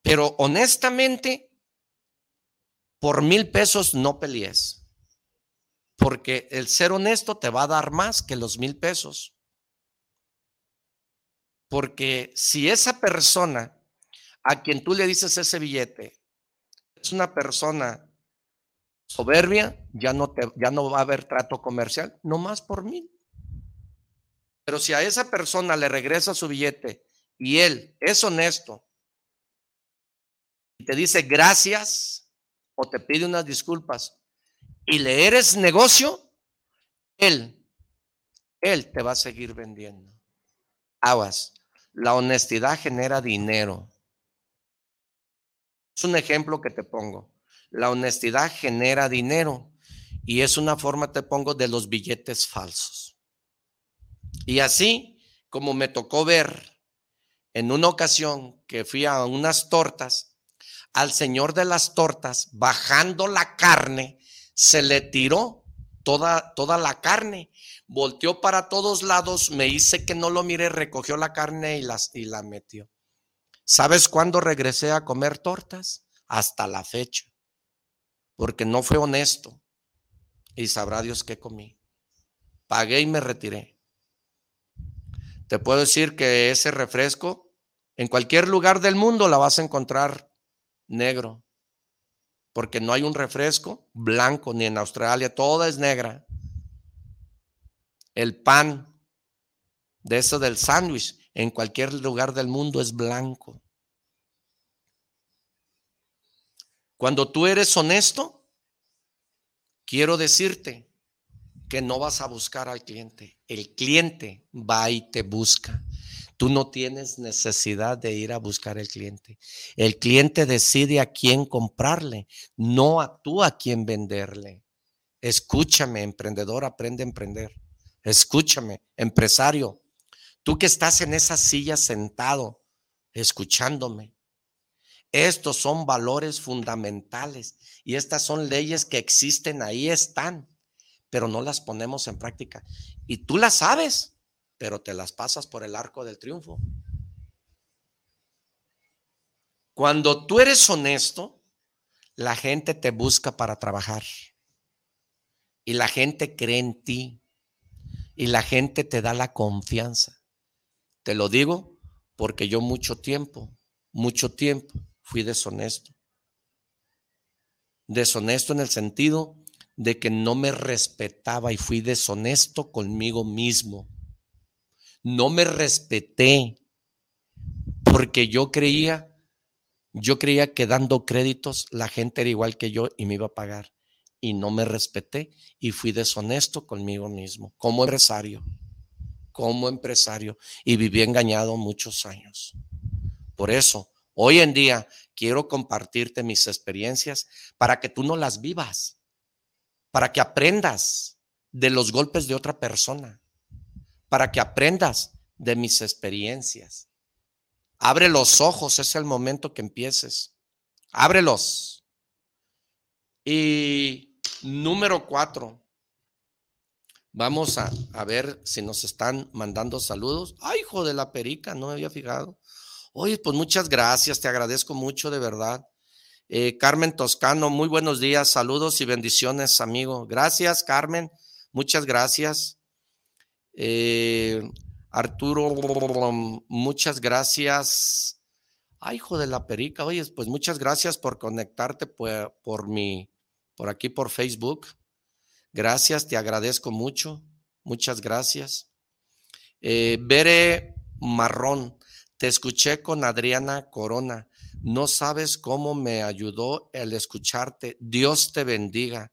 Pero honestamente, por mil pesos no pelees, porque el ser honesto te va a dar más que los mil pesos. Porque si esa persona a quien tú le dices ese billete es una persona soberbia, ya no, te, ya no va a haber trato comercial, no más por mí. Pero si a esa persona le regresa su billete y él es honesto y te dice gracias o te pide unas disculpas y le eres negocio, él, él te va a seguir vendiendo. Aguas, la honestidad genera dinero. Es un ejemplo que te pongo. La honestidad genera dinero y es una forma, te pongo, de los billetes falsos. Y así como me tocó ver en una ocasión que fui a unas tortas, al señor de las tortas, bajando la carne, se le tiró toda, toda la carne, volteó para todos lados, me hice que no lo mire, recogió la carne y, las, y la metió. ¿Sabes cuándo regresé a comer tortas? Hasta la fecha porque no fue honesto. Y sabrá Dios qué comí. Pagué y me retiré. Te puedo decir que ese refresco, en cualquier lugar del mundo la vas a encontrar negro, porque no hay un refresco blanco, ni en Australia, toda es negra. El pan de eso del sándwich, en cualquier lugar del mundo es blanco. Cuando tú eres honesto, quiero decirte que no vas a buscar al cliente. El cliente va y te busca. Tú no tienes necesidad de ir a buscar al cliente. El cliente decide a quién comprarle, no a tú a quién venderle. Escúchame, emprendedor, aprende a emprender. Escúchame, empresario. Tú que estás en esa silla sentado, escuchándome. Estos son valores fundamentales y estas son leyes que existen, ahí están, pero no las ponemos en práctica. Y tú las sabes, pero te las pasas por el arco del triunfo. Cuando tú eres honesto, la gente te busca para trabajar y la gente cree en ti y la gente te da la confianza. Te lo digo porque yo mucho tiempo, mucho tiempo fui deshonesto. Deshonesto en el sentido de que no me respetaba y fui deshonesto conmigo mismo. no me respeté porque yo creía, yo creía que dando créditos la gente era igual que yo y me iba a pagar. Y no me respeté y fui deshonesto conmigo mismo, como empresario, como empresario. Y viví engañado muchos años. Por eso, hoy en día quiero compartirte mis experiencias para que tú no las vivas, para que aprendas de los golpes de otra persona, para que aprendas de mis experiencias. Abre los ojos, es el momento que empieces. Ábrelos. Y número cuatro, vamos a, ver si nos están mandando saludos. Ay, hijo de la perica, no me había fijado. Oye, pues muchas gracias, te agradezco mucho de verdad. Eh, Carmen Toscano, muy buenos días, saludos y bendiciones, amigo. Gracias, Carmen, muchas gracias. Eh, Arturo, muchas gracias. Ay, hijo de la perica, oye, pues muchas gracias por conectarte por, mi, por aquí por Facebook. Gracias, te agradezco mucho. Muchas gracias. Eh, Bere Marrón, te escuché con Adriana Corona. No sabes cómo me ayudó el escucharte. Dios te bendiga.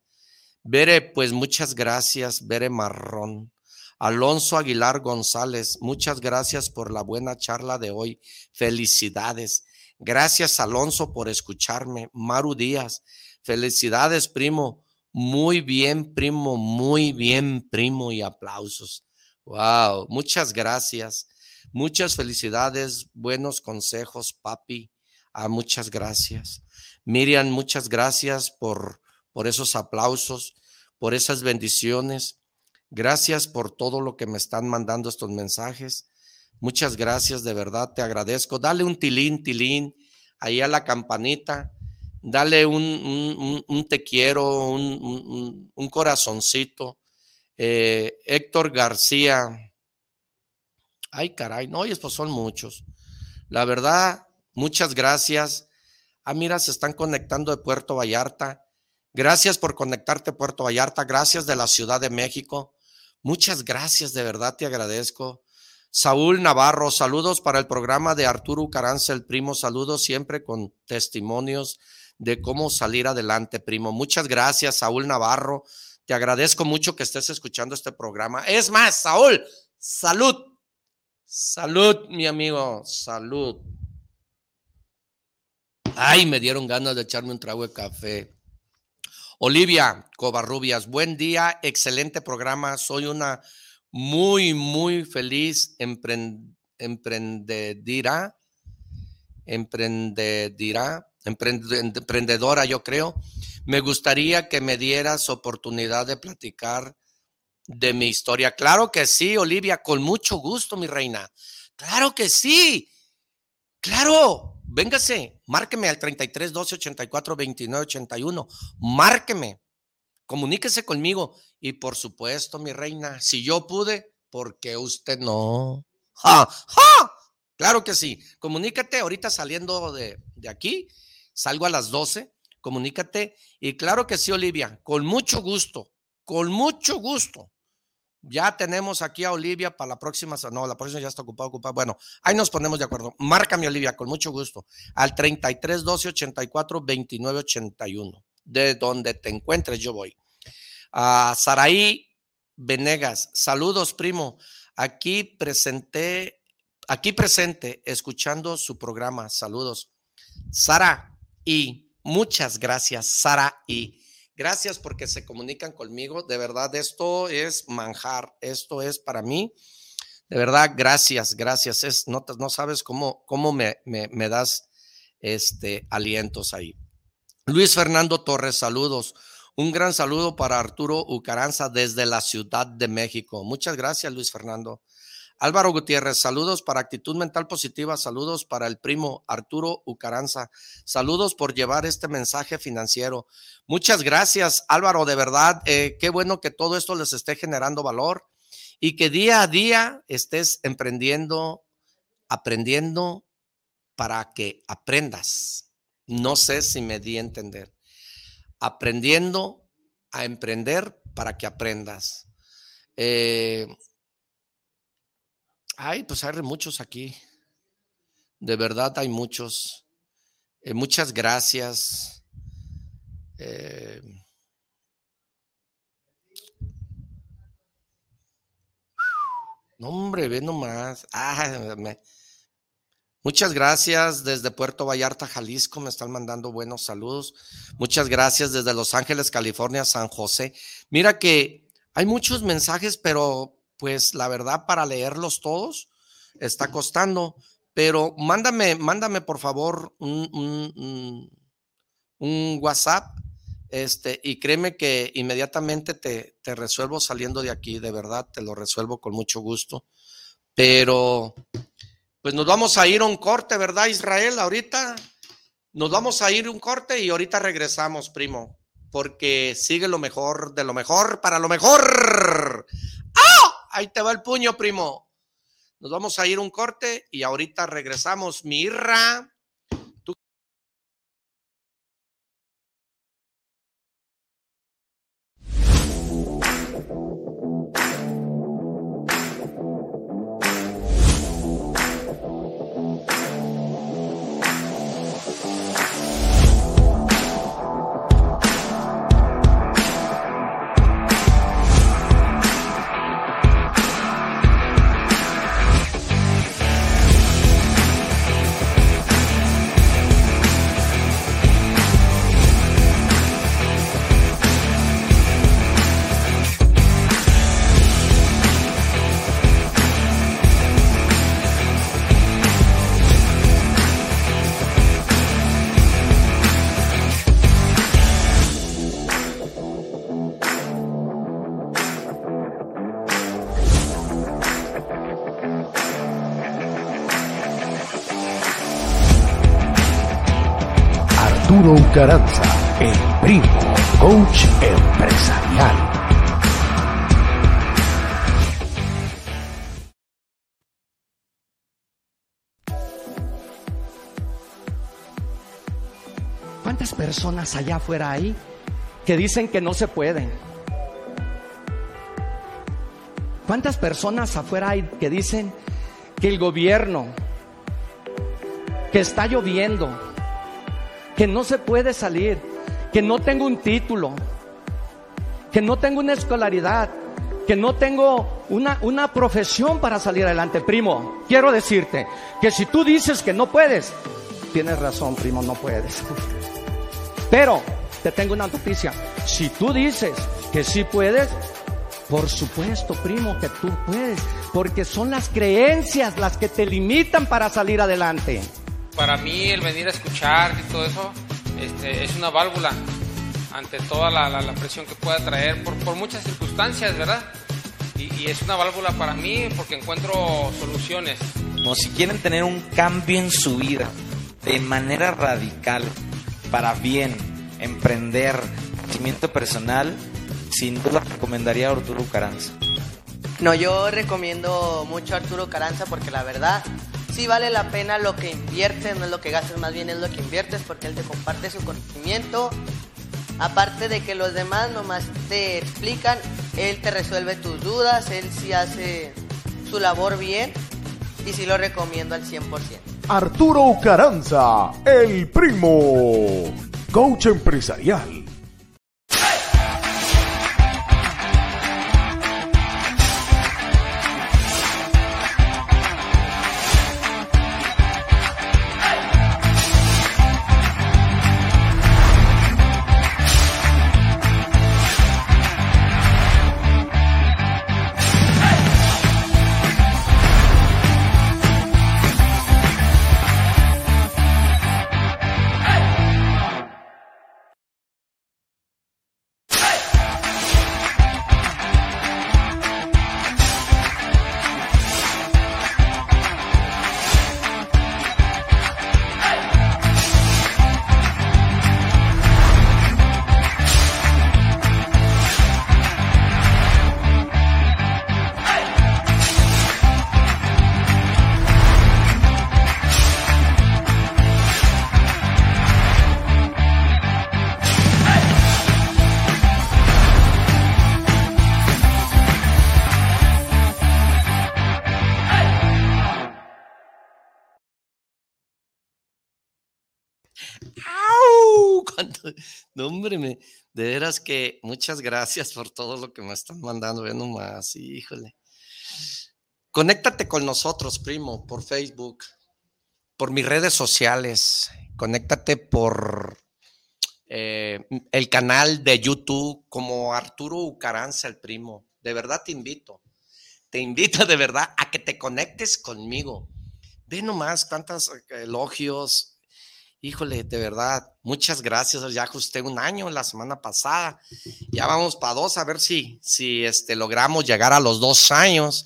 Bere, pues muchas gracias, Bere Marrón. Alonso Aguilar González, muchas gracias por la buena charla de hoy. Felicidades. Gracias, Alonso, por escucharme. Maru Díaz, felicidades, primo. Muy bien, primo, muy bien, primo, y aplausos. Wow, muchas gracias. Muchas felicidades, buenos consejos, papi. Ah, muchas gracias. Miriam, muchas gracias por, por esos aplausos, por esas bendiciones. Gracias por todo lo que me están mandando estos mensajes. Muchas gracias, de verdad, te agradezco. Dale un tilín, tilín, ahí a la campanita. Dale un, un, te quiero, un, un corazoncito. Eh, Héctor García, Ay, caray, no, y pues son muchos. La verdad, muchas gracias. Ah, mira, se están conectando de Puerto Vallarta. Gracias por conectarte, Puerto Vallarta. Gracias de la Ciudad de México. Muchas gracias, de verdad te agradezco. Saúl Navarro, saludos para el programa de Arturo Caranza, el primo. Saludos siempre con testimonios de cómo salir adelante, primo. Muchas gracias, Saúl Navarro. Te agradezco mucho que estés escuchando este programa. Es más, Saúl, salud. Salud, mi amigo, salud. Ay, me dieron ganas de echarme un trago de café. Olivia Covarrubias, buen día, excelente programa. Soy una muy, muy feliz emprendedora, emprendedora, emprendedora, yo creo. Me gustaría que me dieras oportunidad de platicar de mi historia. Claro que sí, Olivia, con mucho gusto, mi reina. Claro que sí. Claro, véngase, márqueme al 33 12 84 29 81. Márqueme, comuníquese conmigo. Y por supuesto, mi reina, si yo pude, ¿por qué usted no? ¡Ja! ¡Ja! Claro que sí. Comunícate ahorita saliendo de, de aquí. Salgo a las 12. Comunícate. Y claro que sí, Olivia, con mucho gusto, con mucho gusto. Ya tenemos aquí a Olivia para la próxima. No, la próxima ya está ocupada, ocupada. Bueno, ahí nos ponemos de acuerdo. Márcame, Olivia, con mucho gusto. Al 33 12 84 29 81. De donde te encuentres, yo voy. A Saraí Venegas. Saludos, primo. Aquí presenté, aquí presente, escuchando su programa. Saludos. Sara y muchas gracias, Sara y. Gracias porque se comunican conmigo. De verdad, esto es manjar. Esto es para mí. De verdad, gracias, gracias. Es, no, no sabes cómo, cómo me, me, me das este, alientos ahí. Luis Fernando Torres, saludos. Un gran saludo para Arturo Ucaranza desde la Ciudad de México. Muchas gracias, Luis Fernando. Álvaro Gutiérrez, saludos para Actitud Mental Positiva, saludos para el primo Arturo Ucaranza, saludos por llevar este mensaje financiero. Muchas gracias, Álvaro, de verdad, eh, qué bueno que todo esto les esté generando valor y que día a día estés emprendiendo, aprendiendo para que aprendas. No sé si me di a entender. Aprendiendo a emprender para que aprendas. Eh, Ay, pues hay muchos aquí. De verdad hay muchos. Eh, muchas gracias. Eh, no, hombre, ve nomás. Ah, Muchas gracias desde Puerto Vallarta, Jalisco. Me están mandando buenos saludos. Muchas gracias desde Los Ángeles, California, San José. Mira que hay muchos mensajes, pero pues la verdad para leerlos todos está costando. Pero mándame, mándame por favor un, WhatsApp este, y créeme que inmediatamente te, te, resuelvo saliendo de aquí, de verdad, te lo resuelvo con mucho gusto. Pero, pues nos vamos a ir a un corte, ¿verdad, Israel? Ahorita nos vamos a ir a un corte y ahorita regresamos, primo, porque sigue lo mejor de lo mejor para lo mejor. ¡Ah! Ahí te va el puño, primo. Nos vamos a ir un corte y ahorita regresamos. Mirra. Caranza, el primo, coach empresarial. ¿Cuántas personas allá afuera hay que dicen que no se pueden? ¿Cuántas personas afuera hay que dicen que el gobierno, que está lloviendo, que no se puede salir, que no tengo un título, que no tengo una escolaridad, que no tengo una, una profesión para salir adelante. Primo, quiero decirte que si tú dices que no puedes, tienes razón, primo, no puedes. <laughs> Pero te tengo una noticia. Si tú dices que sí puedes, por supuesto, primo, que tú puedes, porque son las creencias las que te limitan para salir adelante para mí el venir a escuchar y todo eso este, es una válvula ante toda la, presión que pueda traer por, por muchas circunstancias, ¿verdad? Y, es una válvula para mí porque encuentro soluciones. No, si quieren tener un cambio en su vida de manera radical, para bien, emprender, crecimiento personal, sin duda recomendaría a Arturo Caranza. No, yo recomiendo mucho a Arturo Caranza porque la verdad sí vale la pena lo que inviertes, no es lo que gastes, más bien es lo que inviertes porque él te comparte su conocimiento. Aparte de que los demás nomás te explican, él te resuelve tus dudas, él sí hace su labor bien y sí lo recomiendo al 100%. Arturo Caranza, el primo, coach empresarial hombre, me, de veras que muchas gracias por todo lo que me están mandando. Ve nomás, híjole. Conéctate con nosotros, primo, por Facebook, por mis redes sociales. Conéctate por eh, el canal de YouTube como Arturo Ucaranza, el primo. De verdad te invito. Te invito de verdad a que te conectes conmigo. Ve nomás cuántos elogios. Híjole, de verdad, muchas gracias. Ya ajusté un año la semana pasada. Ya vamos para dos, a ver si, si este, logramos llegar a los dos años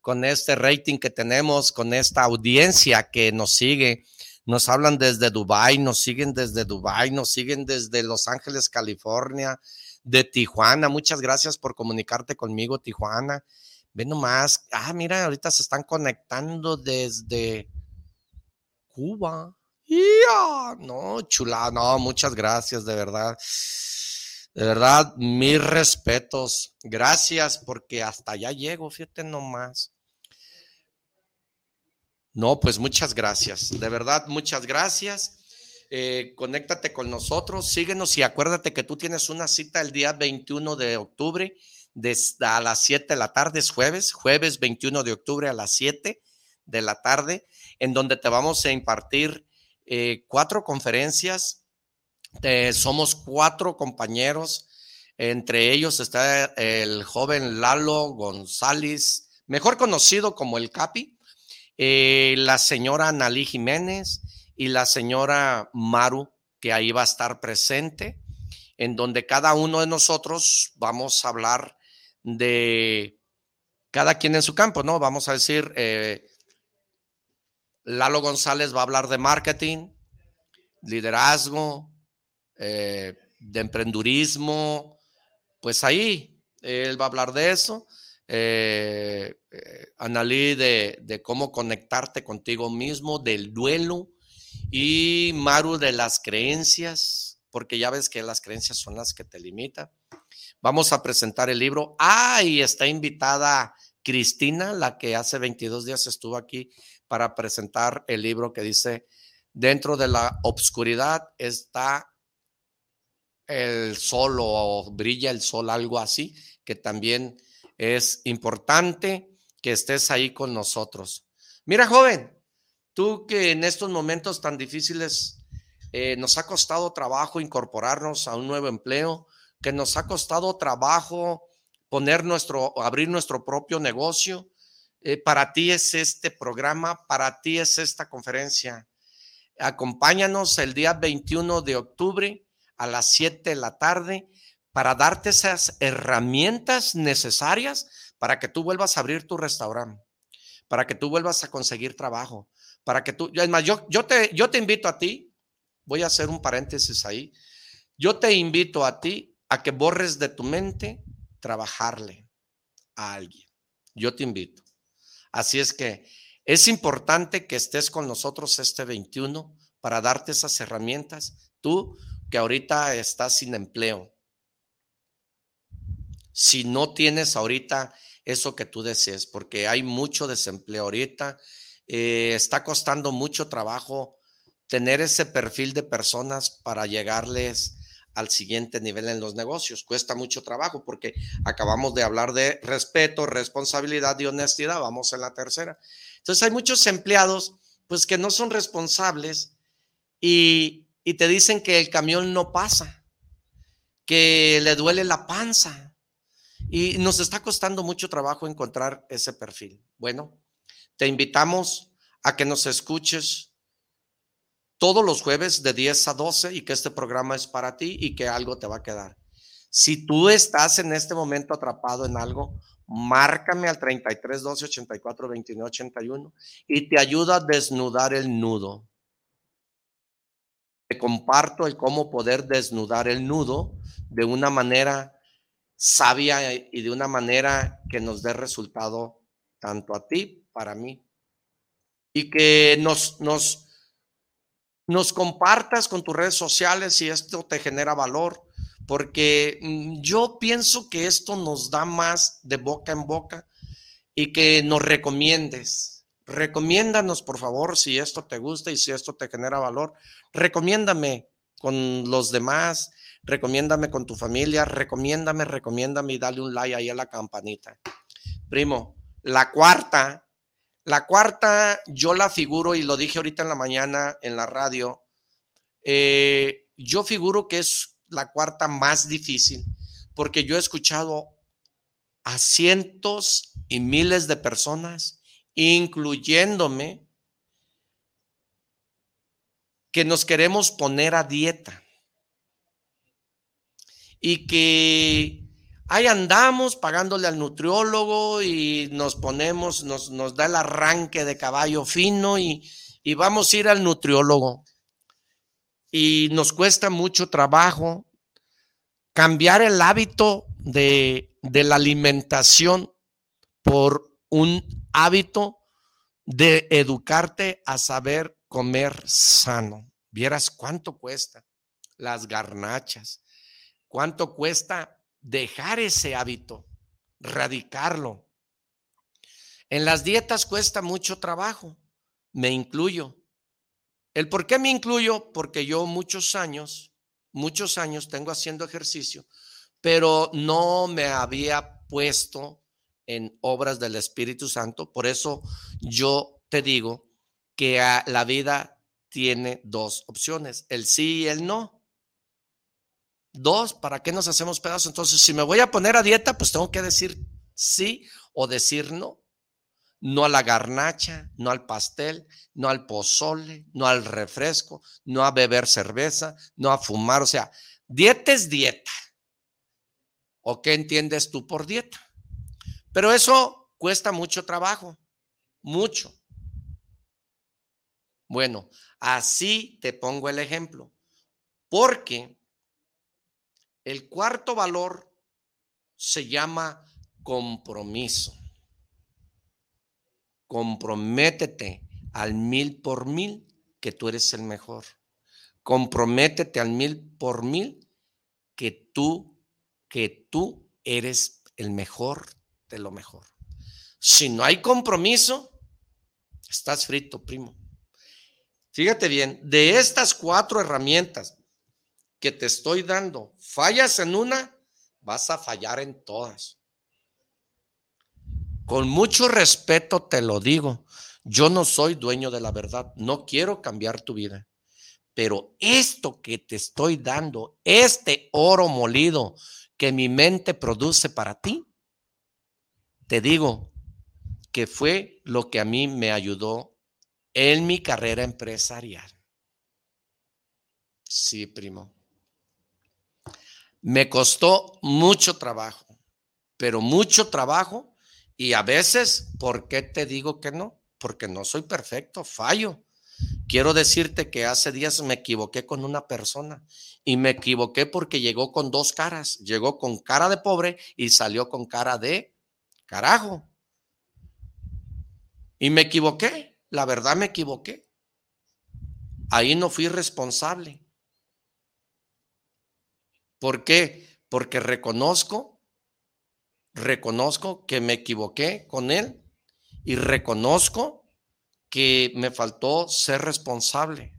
con este rating que tenemos, con esta audiencia que nos sigue nos hablan desde Dubai, nos siguen desde Dubai, nos siguen desde Los Ángeles, California, de Tijuana. Muchas gracias por comunicarte conmigo, Tijuana. Ve nomás. Ah, mira, ahorita se están conectando desde Cuba. ¡Ya! No, chula, no, muchas gracias, de verdad. De verdad, mis respetos. Gracias porque hasta allá llego, fíjate nomás. No, pues muchas gracias. De verdad, muchas gracias. Eh, conéctate con nosotros, síguenos y acuérdate que tú tienes una cita el día 21 de octubre desde a las 7 de la tarde, es jueves, jueves 21 de octubre a las 7 de la tarde, en donde te vamos a impartir eh, cuatro conferencias. somos cuatro compañeros, entre ellos está el joven Lalo González, mejor conocido como el Capi eh, la señora Analí Jiménez y la señora Maru, que ahí va a estar presente, en donde cada uno de nosotros vamos a hablar de cada quien en su campo, ¿no? Vamos a decir, eh, Lalo González va a hablar de marketing, liderazgo, eh, de emprendurismo, pues ahí él va a hablar de eso eh, eh, Analí de, cómo conectarte contigo mismo, del duelo, y Maru de las creencias, porque ya ves que las creencias son las que te limitan. Vamos a presentar el libro. Ah, y está invitada Cristina, la que hace 22 días estuvo aquí para presentar el libro que dice, dentro de la obscuridad está el sol o brilla el sol, algo así, que también es importante que estés ahí con nosotros. Mira, joven, tú que en estos momentos tan difíciles eh, nos ha costado trabajo incorporarnos a un nuevo empleo, que nos ha costado trabajo poner nuestro, abrir nuestro propio negocio. Eh, para ti es este programa, para ti es esta conferencia. Acompáñanos el día 21 de octubre a las 7 de la tarde para darte esas herramientas necesarias para que tú vuelvas a abrir tu restaurante, para que tú vuelvas a conseguir trabajo, para que tú, es más, yo, te, yo te invito a ti, voy a hacer un paréntesis ahí, yo te invito a ti a que borres de tu mente trabajarle a alguien. Yo te invito. Así es que es importante que estés con nosotros este 21 para darte esas herramientas. Tú que ahorita estás sin empleo, si no tienes ahorita eso que tú desees, porque hay mucho desempleo ahorita, eh, está costando mucho trabajo tener ese perfil de personas para llegarles al siguiente nivel en los negocios. Cuesta mucho trabajo porque acabamos de hablar de respeto, responsabilidad y honestidad. Vamos en la tercera. Entonces hay muchos empleados pues que no son responsables y, y te dicen que el camión no pasa, que le duele la panza, y nos está costando mucho trabajo encontrar ese perfil. Bueno, te invitamos a que nos escuches todos los jueves de 10 a 12 y que este programa es para ti y que algo te va a quedar. Si tú estás en este momento atrapado en algo, márcame al 33 12 84 29 81 y te ayuda a desnudar el nudo. Te comparto el cómo poder desnudar el nudo de una manera sabia y de una manera que nos dé resultado tanto a ti, para mí. Y que nos, nos, nos compartas con tus redes sociales si esto te genera valor, porque mm, yo pienso que esto nos da más de boca en boca y que nos recomiendes. Recomiéndanos, por favor, si esto te gusta y si esto te genera valor. Recomiéndame con los demás, recomiéndame con tu familia, recomiéndame, recomiéndame y dale un like ahí a la campanita. Primo, la cuarta, la cuarta yo la figuro y lo dije ahorita en la mañana en la radio, eh, yo figuro que es la cuarta más difícil porque yo he escuchado a cientos y miles de personas, incluyéndome, que nos queremos poner a dieta. Y que ahí andamos pagándole al nutriólogo y nos ponemos, nos, nos da el arranque de caballo fino y, y vamos a ir al nutriólogo. Y nos cuesta mucho trabajo cambiar el hábito de, de la alimentación por un hábito de educarte a saber comer sano. Vieras cuánto cuesta las garnachas, cuánto cuesta dejar ese hábito, radicarlo. En las dietas cuesta mucho trabajo, me incluyo. ¿El por qué me incluyo? Porque yo muchos años, muchos años tengo haciendo ejercicio, pero no me había puesto en obras del Espíritu Santo. Por eso yo te digo que la vida tiene dos opciones, el sí y el no. Dos, ¿para qué nos hacemos pedazos? Entonces, si me voy a poner a dieta, pues tengo que decir sí o decir no. No a la garnacha, no al pastel, no al pozole, no al refresco, no a beber cerveza, no a fumar. O sea, dieta es dieta. ¿O qué entiendes tú por dieta? Pero eso cuesta mucho trabajo, mucho. Bueno, así te pongo el ejemplo. Porque el cuarto valor se llama compromiso. Comprométete al mil por mil que tú eres el mejor. Comprométete al mil por mil que tú, que tú eres el mejor de lo mejor. Si no hay compromiso, estás frito, primo. Fíjate bien, de estas cuatro herramientas que te estoy dando, fallas en una, vas a fallar en todas. Con mucho respeto te lo digo, yo no soy dueño de la verdad, no quiero cambiar tu vida, pero esto que te estoy dando, este oro molido que mi mente produce para ti, te digo que fue lo que a mí me ayudó en mi carrera empresarial. Sí, primo. Me costó mucho trabajo, pero mucho trabajo y a veces, ¿por qué te digo que no? Porque no soy perfecto, fallo. Quiero decirte que hace días me equivoqué con una persona y me equivoqué porque llegó con dos caras. Llegó con cara de pobre y salió con cara de carajo. Y me equivoqué. La verdad me equivoqué. Ahí no fui responsable. ¿Por qué? Porque reconozco, reconozco que me equivoqué con él y reconozco que me faltó ser responsable.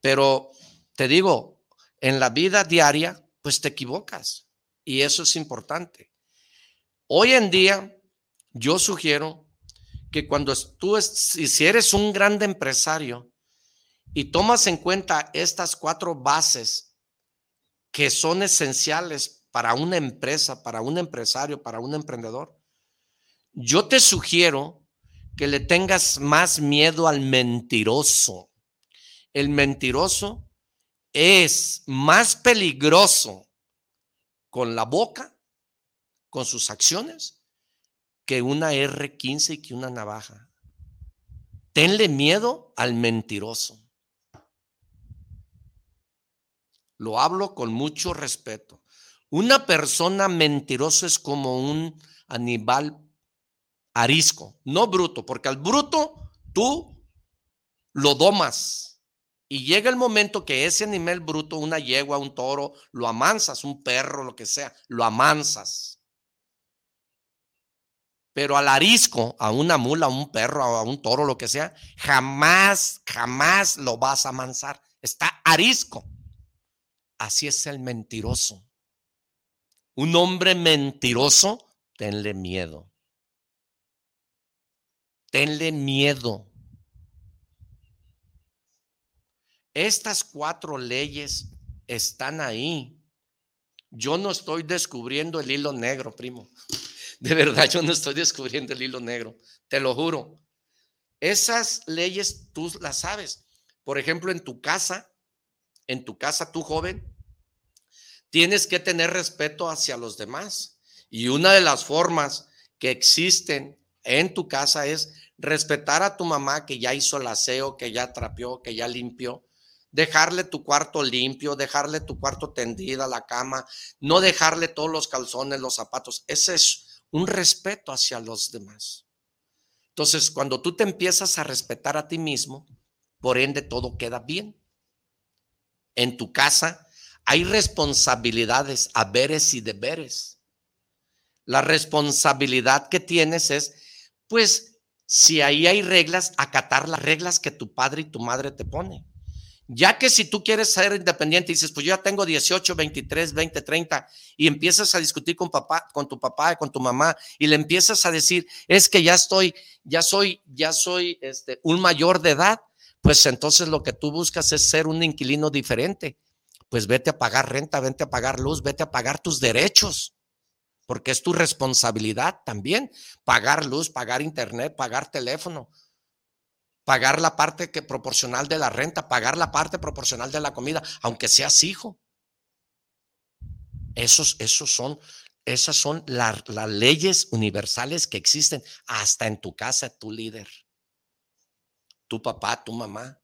Pero te digo, en la vida diaria, pues te equivocas y eso es importante. Hoy en día, yo sugiero que cuando tú, si eres un grande empresario y tomas en cuenta estas cuatro bases que son esenciales para una empresa, para un empresario, para un emprendedor, yo te sugiero que le tengas más miedo al mentiroso. El mentiroso es más peligroso con la boca, con sus acciones, que una R15 y que una navaja. Tenle miedo al mentiroso. Lo hablo con mucho respeto. Una persona mentirosa es como un animal arisco, no bruto, porque al bruto tú lo domas. Y llega el momento que ese animal bruto, una yegua, un toro, lo amansas, un perro, lo que sea, lo amansas. Pero al arisco, a una mula, a un perro, a un toro, lo que sea, jamás, jamás lo vas a amansar. está arisco. Así es el mentiroso. Un hombre mentiroso, tenle miedo. Tenle miedo. Estas cuatro leyes están ahí. Yo no estoy descubriendo el hilo negro, primo. <laughs> De verdad, yo no estoy descubriendo el hilo negro. Te lo juro. Esas leyes tú las sabes. Por ejemplo, en tu casa, en tu casa, tú joven, tienes que tener respeto hacia los demás. Y una de las formas que existen en tu casa es respetar a tu mamá que ya hizo el aseo, que ya trapeó, que ya limpió dejarle tu cuarto limpio, dejarle tu cuarto tendida, la cama, no dejarle todos los calzones, los zapatos. Ese es un respeto hacia los demás. Entonces, cuando tú te empiezas a respetar a ti mismo, por ende todo queda bien. En tu casa hay responsabilidades, haberes y deberes. La responsabilidad que tienes es, pues, si ahí hay reglas, acatar las reglas que tu padre y tu madre te ponen. Ya que si tú quieres ser independiente y dices, pues yo ya tengo 18, 23, 20, 30 y empiezas a discutir con papá, con tu papá, con tu mamá y le empiezas a decir, es que ya estoy, ya soy, ya soy este, un mayor de edad, pues entonces lo que tú buscas es ser un inquilino diferente. Pues vete a pagar renta, vete a pagar luz, vete a pagar tus derechos, porque es tu responsabilidad también pagar luz, pagar internet, pagar teléfono pagar la parte que, proporcional de la renta, pagar la parte proporcional de la comida, aunque seas hijo. Esos, esos son, esas son las leyes universales que existen hasta en tu casa, tu líder, tu papá, tu mamá.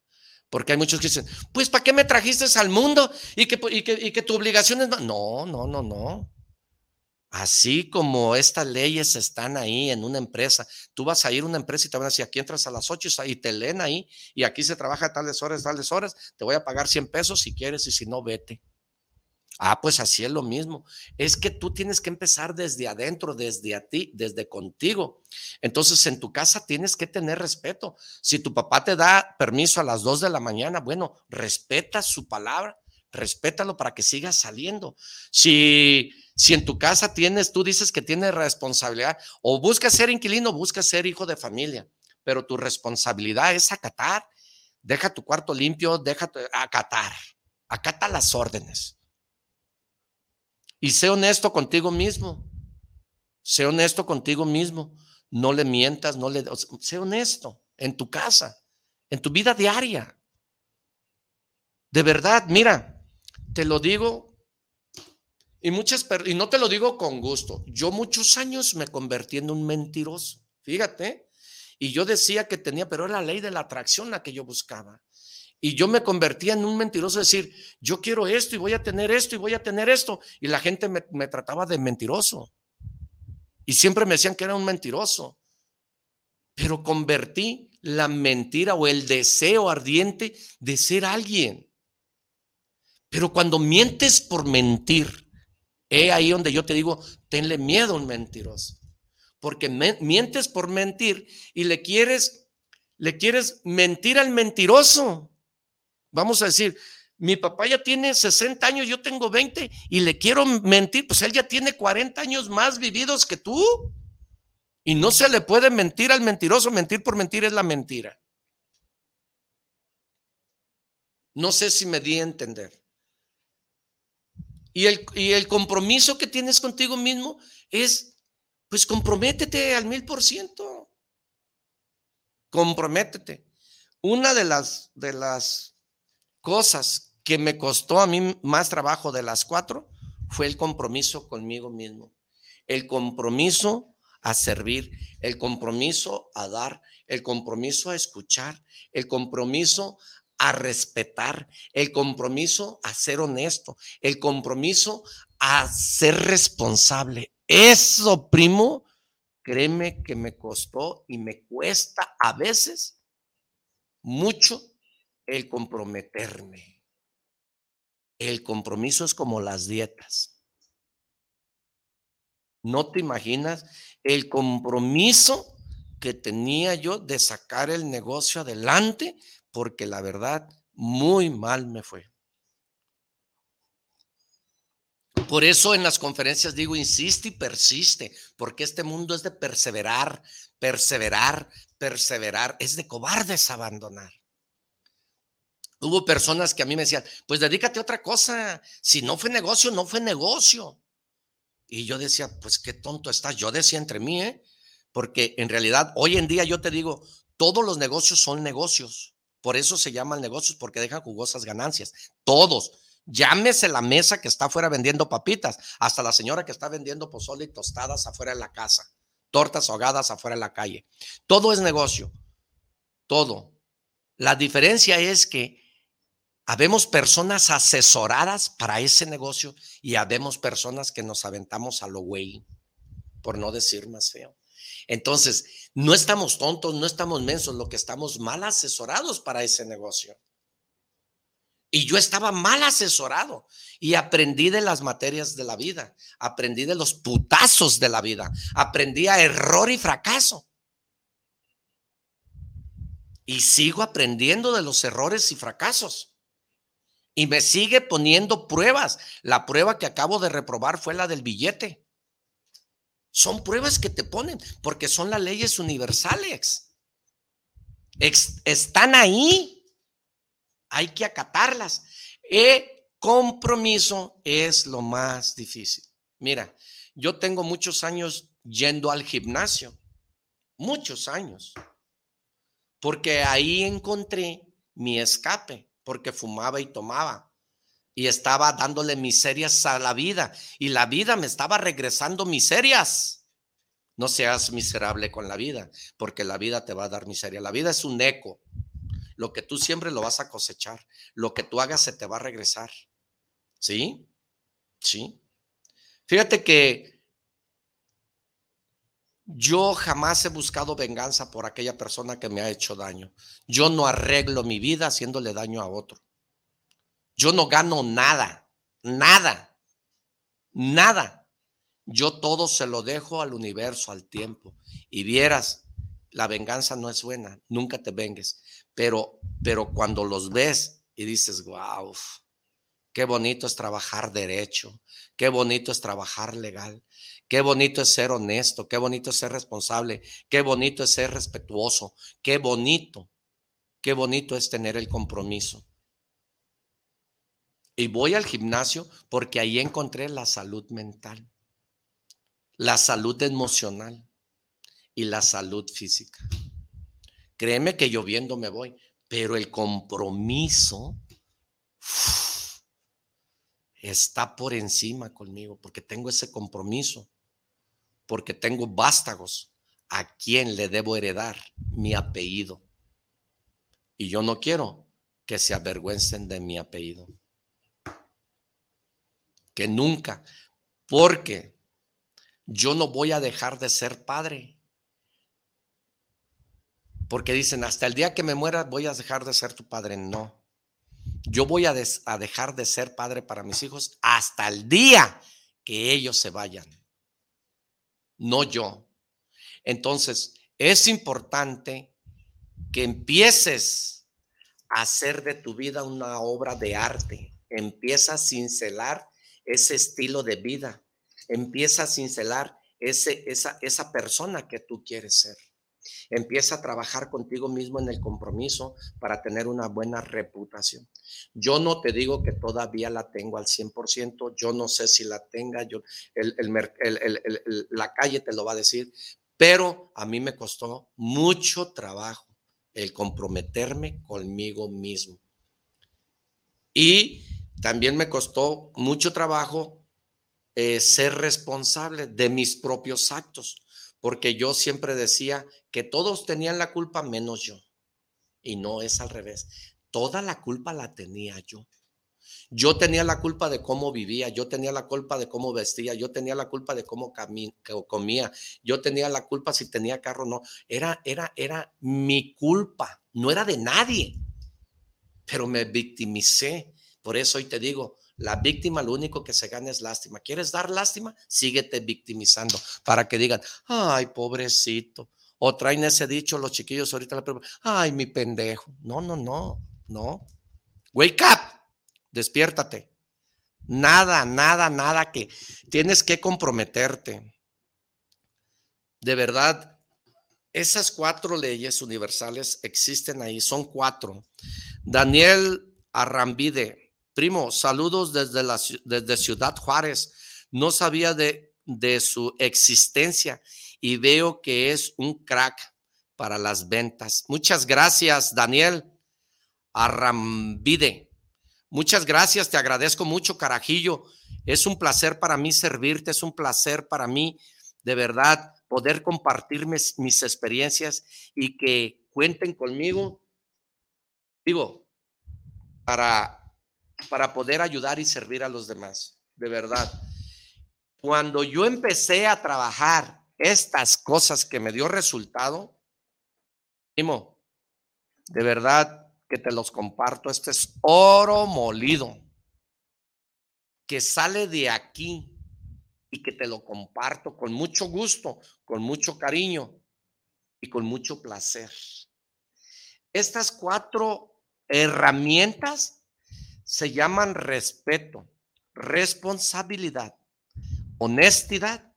Porque hay muchos que dicen, pues ¿para qué me trajiste al mundo? Y que, y que, y que tu obligación es... No, no, no, no. Así como estas leyes están ahí en una empresa, tú vas a ir a una empresa y te van a decir, aquí entras a las 8 y te leen ahí, y aquí se trabaja tales horas, tales horas, te voy a pagar 100 pesos si quieres y si no, vete. Ah, pues así es lo mismo. Es que tú tienes que empezar desde adentro, desde a ti, desde contigo. Entonces, en tu casa tienes que tener respeto. Si tu papá te da permiso a las 2 de la mañana, bueno, respeta su palabra, respétalo para que sigas saliendo. Si si en tu casa tienes, tú dices que tienes responsabilidad, o buscas ser inquilino, buscas ser hijo de familia, pero tu responsabilidad es acatar. Deja tu cuarto limpio, déjate acatar. Acata las órdenes. Y sé honesto contigo mismo. Sé honesto contigo mismo. No le mientas, no le. Sé honesto en tu casa, en tu vida diaria. De verdad, mira, te lo digo y muchas y no te lo digo con gusto. Yo muchos años me convertí en un mentiroso. Fíjate. Y yo decía que tenía, pero era la ley de la atracción la que yo buscaba. Y yo me convertía en un mentiroso, decir, yo quiero esto y voy a tener esto y voy a tener esto. Y la gente me, me trataba de mentiroso. Y siempre me decían que era un mentiroso. Pero convertí la mentira o el deseo ardiente de ser alguien. Pero cuando mientes por mentir, He ahí donde yo te digo, tenle miedo a un mentiroso. Porque mientes por mentir y le quieres, le quieres mentir al mentiroso. Vamos a decir, mi papá ya tiene 60 años, yo tengo 20 y le quiero mentir, pues él ya tiene 40 años más vividos que tú. Y no se le puede mentir al mentiroso, mentir por mentir es la mentira. No sé si me di a entender. Y el, y el compromiso que tienes contigo mismo es, pues comprométete al mil por ciento. Comprométete. Una de las, de las cosas que me costó a mí más trabajo de las cuatro fue el compromiso conmigo mismo. El compromiso a servir, el compromiso a dar, el compromiso a escuchar, el compromiso a respetar, el compromiso a ser honesto, el compromiso a ser responsable. Eso, primo, créeme que me costó y me cuesta a veces mucho el comprometerme. El compromiso es como las dietas. No te imaginas el compromiso que tenía yo de sacar el negocio adelante porque la verdad muy mal me fue. Por eso en las conferencias digo, insiste y persiste, porque este mundo es de perseverar, perseverar, perseverar, es de cobardes abandonar. Hubo personas que a mí me decían, pues dedícate a otra cosa, si no fue negocio, no fue negocio. Y yo decía, pues qué tonto estás, yo decía entre mí, ¿eh? porque en realidad hoy en día yo te digo, todos los negocios son negocios, por eso se llaman negocios, porque dejan jugosas ganancias, todos. Llámese la mesa que está afuera vendiendo papitas, hasta la señora que está vendiendo pozole y tostadas afuera de la casa, tortas ahogadas afuera de la calle. Todo es negocio, todo. La diferencia es que habemos personas asesoradas para ese negocio y habemos personas que nos aventamos a lo güey, por no decir más feo. Entonces, no estamos tontos, no estamos mensos, lo que estamos mal asesorados para ese negocio. Y yo estaba mal asesorado y aprendí de las materias de la vida, aprendí de los putazos de la vida, aprendí a error y fracaso. Y sigo aprendiendo de los errores y fracasos. Y me sigue poniendo pruebas. La prueba que acabo de reprobar fue la del billete. Son pruebas que te ponen porque son las leyes universales. están ahí hay que acatarlas. El compromiso es lo más difícil. Mira, yo tengo muchos años yendo al gimnasio, muchos años, porque ahí encontré mi escape, porque fumaba y tomaba y estaba dándole miserias a la vida y la vida me estaba regresando miserias. No seas miserable con la vida, porque la vida te va a dar miseria. La vida es un eco. Lo que tú siempre lo vas a cosechar. Lo que tú hagas se te va a regresar. ¿Sí? Sí. Fíjate que yo jamás he buscado venganza por aquella persona que me ha hecho daño. Yo no arreglo mi vida haciéndole daño a otro. Yo no gano nada, nada, nada. Yo todo se lo dejo al universo, al tiempo. Y vieras, la venganza no es buena, nunca te vengues. Pero, pero cuando los ves y dices, wow, qué bonito es trabajar derecho, qué bonito es trabajar legal, qué bonito es ser honesto, qué bonito es ser responsable, qué bonito es ser respetuoso, qué bonito, qué bonito es tener el compromiso. Y voy al gimnasio porque ahí encontré la salud mental, la salud emocional y la salud física. Créeme que lloviendo me voy, pero el compromiso está por encima conmigo, porque tengo ese compromiso, porque tengo vástagos a quien le debo heredar mi apellido. Y yo no quiero que se avergüencen de mi apellido. Que nunca, porque yo no voy a dejar de ser padre porque dicen, hasta el día que me muera voy a dejar de ser tu padre. No. Yo voy a, a, dejar de ser padre para mis hijos hasta el día que ellos se vayan. No yo. Entonces, es importante que empieces a hacer de tu vida una obra de arte. Empieza a cincelar ese estilo de vida. Empieza a cincelar ese, esa, esa persona que tú quieres ser. Empieza a trabajar contigo mismo en el compromiso para tener una buena reputación. Yo no te digo que todavía la tengo al 100%, yo no sé si la tenga, yo, la calle te lo va a decir, pero a mí me costó mucho trabajo el comprometerme conmigo mismo. Y también me costó mucho trabajo eh, ser responsable de mis propios actos porque yo siempre decía que todos tenían la culpa menos yo. Y no es al revés. Toda la culpa la tenía yo. Yo tenía la culpa de cómo vivía, yo tenía la culpa de cómo vestía, yo tenía la culpa de cómo comía, yo tenía la culpa si tenía carro o no. Era, era, era mi culpa, no era de nadie. Pero me victimicé. Por eso hoy te digo, la víctima lo único que se gana es lástima. ¿Quieres dar lástima? Síguete victimizando para que digan, ay, pobrecito. O traen ese dicho los chiquillos ahorita la ay, mi pendejo. No, no, no, no. Wake up, despiértate. Nada, nada, nada que tienes que comprometerte. De verdad, esas cuatro leyes universales existen ahí, son cuatro. Daniel Arrambide, primo, saludos desde, la, desde Ciudad Juárez. No sabía de, de su existencia y veo que es un crack para las ventas. Muchas gracias, Daniel Arrambide. Muchas gracias, te agradezco mucho, carajillo. Es un placer para mí servirte, es un placer para mí, de verdad, poder compartir mis, mis experiencias y que cuenten conmigo, digo, para, para poder ayudar y servir a los demás, de verdad. Cuando yo empecé a trabajar estas cosas que me dio resultado, primo, de verdad que te los comparto. Este es oro molido que sale de aquí y que te lo comparto con mucho gusto, con mucho cariño y con mucho placer. Estas cuatro herramientas se llaman respeto, responsabilidad, honestidad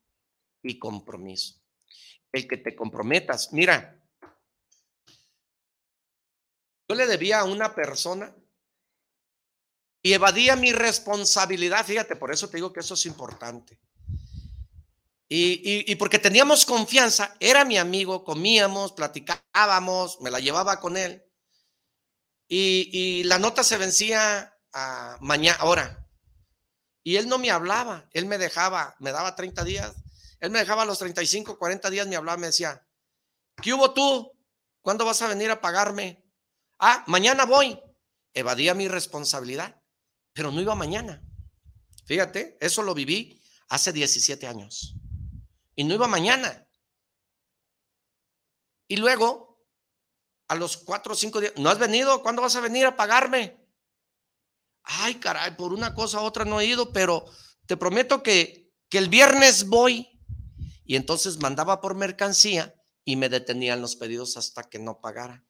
y compromiso. El que te comprometas, mira, yo le debía a una persona y evadía mi responsabilidad. Fíjate, por eso te digo que eso es importante. Y, porque teníamos confianza, era mi amigo, comíamos, platicábamos, me la llevaba con él. Y, la nota se vencía a mañana, ahora. Y él no me hablaba, él me dejaba, me daba 30 días. Él me dejaba los 35, 40 días, me hablaba, me decía, ¿qué hubo tú? ¿Cuándo vas a venir a pagarme? Ah, mañana voy. Evadía mi responsabilidad, pero no iba mañana. Fíjate, eso lo viví hace 17 años. Y no iba mañana. Y luego, a los cuatro o cinco días, ¿no has venido? ¿Cuándo vas a venir a pagarme? Ay, caray, por una cosa u otra no he ido, pero te prometo que, que el viernes voy. Y entonces mandaba por mercancía y me detenían los pedidos hasta que no pagara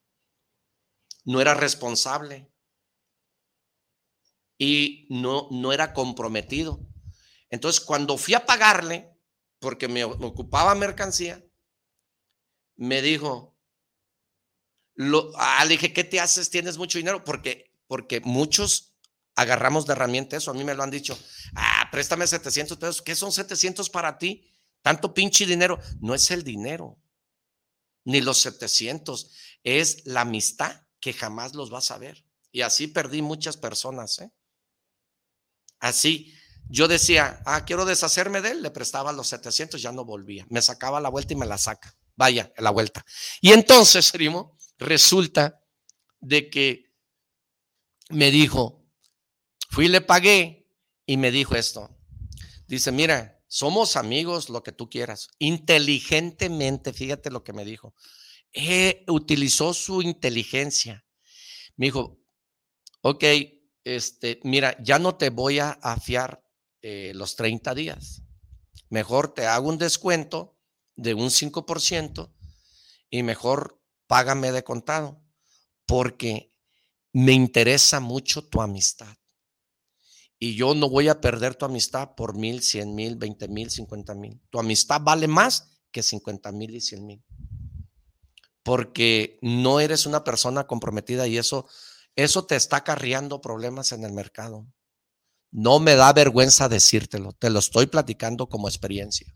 no era responsable y no, no era comprometido. Entonces, cuando fui a pagarle, porque me, ocupaba mercancía, me dijo, lo, ah, le dije, ¿qué te haces? ¿Tienes mucho dinero? Porque, porque muchos agarramos de herramienta eso. A mí me lo han dicho, ah, préstame 700 pesos. ¿Qué son 700 para ti? Tanto pinche dinero. No es el dinero, ni los 700, es la amistad que jamás los vas a ver. Y así perdí muchas personas. ¿eh? Así, yo decía, ah, quiero deshacerme de él, le prestaba los 700, ya no volvía. Me sacaba la vuelta y me la saca. Vaya, la vuelta. Y entonces, primo, resulta de que me dijo, fui le pagué y me dijo esto. Dice, mira, somos amigos, lo que tú quieras. Inteligentemente, fíjate lo que me dijo. Eh, utilizó su inteligencia. Me dijo, ok, este, mira, ya no te voy a afiar eh, los 30 días. Mejor te hago un descuento de un 5% y mejor págame de contado porque me interesa mucho tu amistad. Y yo no voy a perder tu amistad por mil, cien mil, veinte mil, cincuenta mil. Tu amistad vale más que cincuenta mil y cien mil porque no eres una persona comprometida y eso, eso te está acarreando problemas en el mercado. No me da vergüenza decírtelo, te lo estoy platicando como experiencia.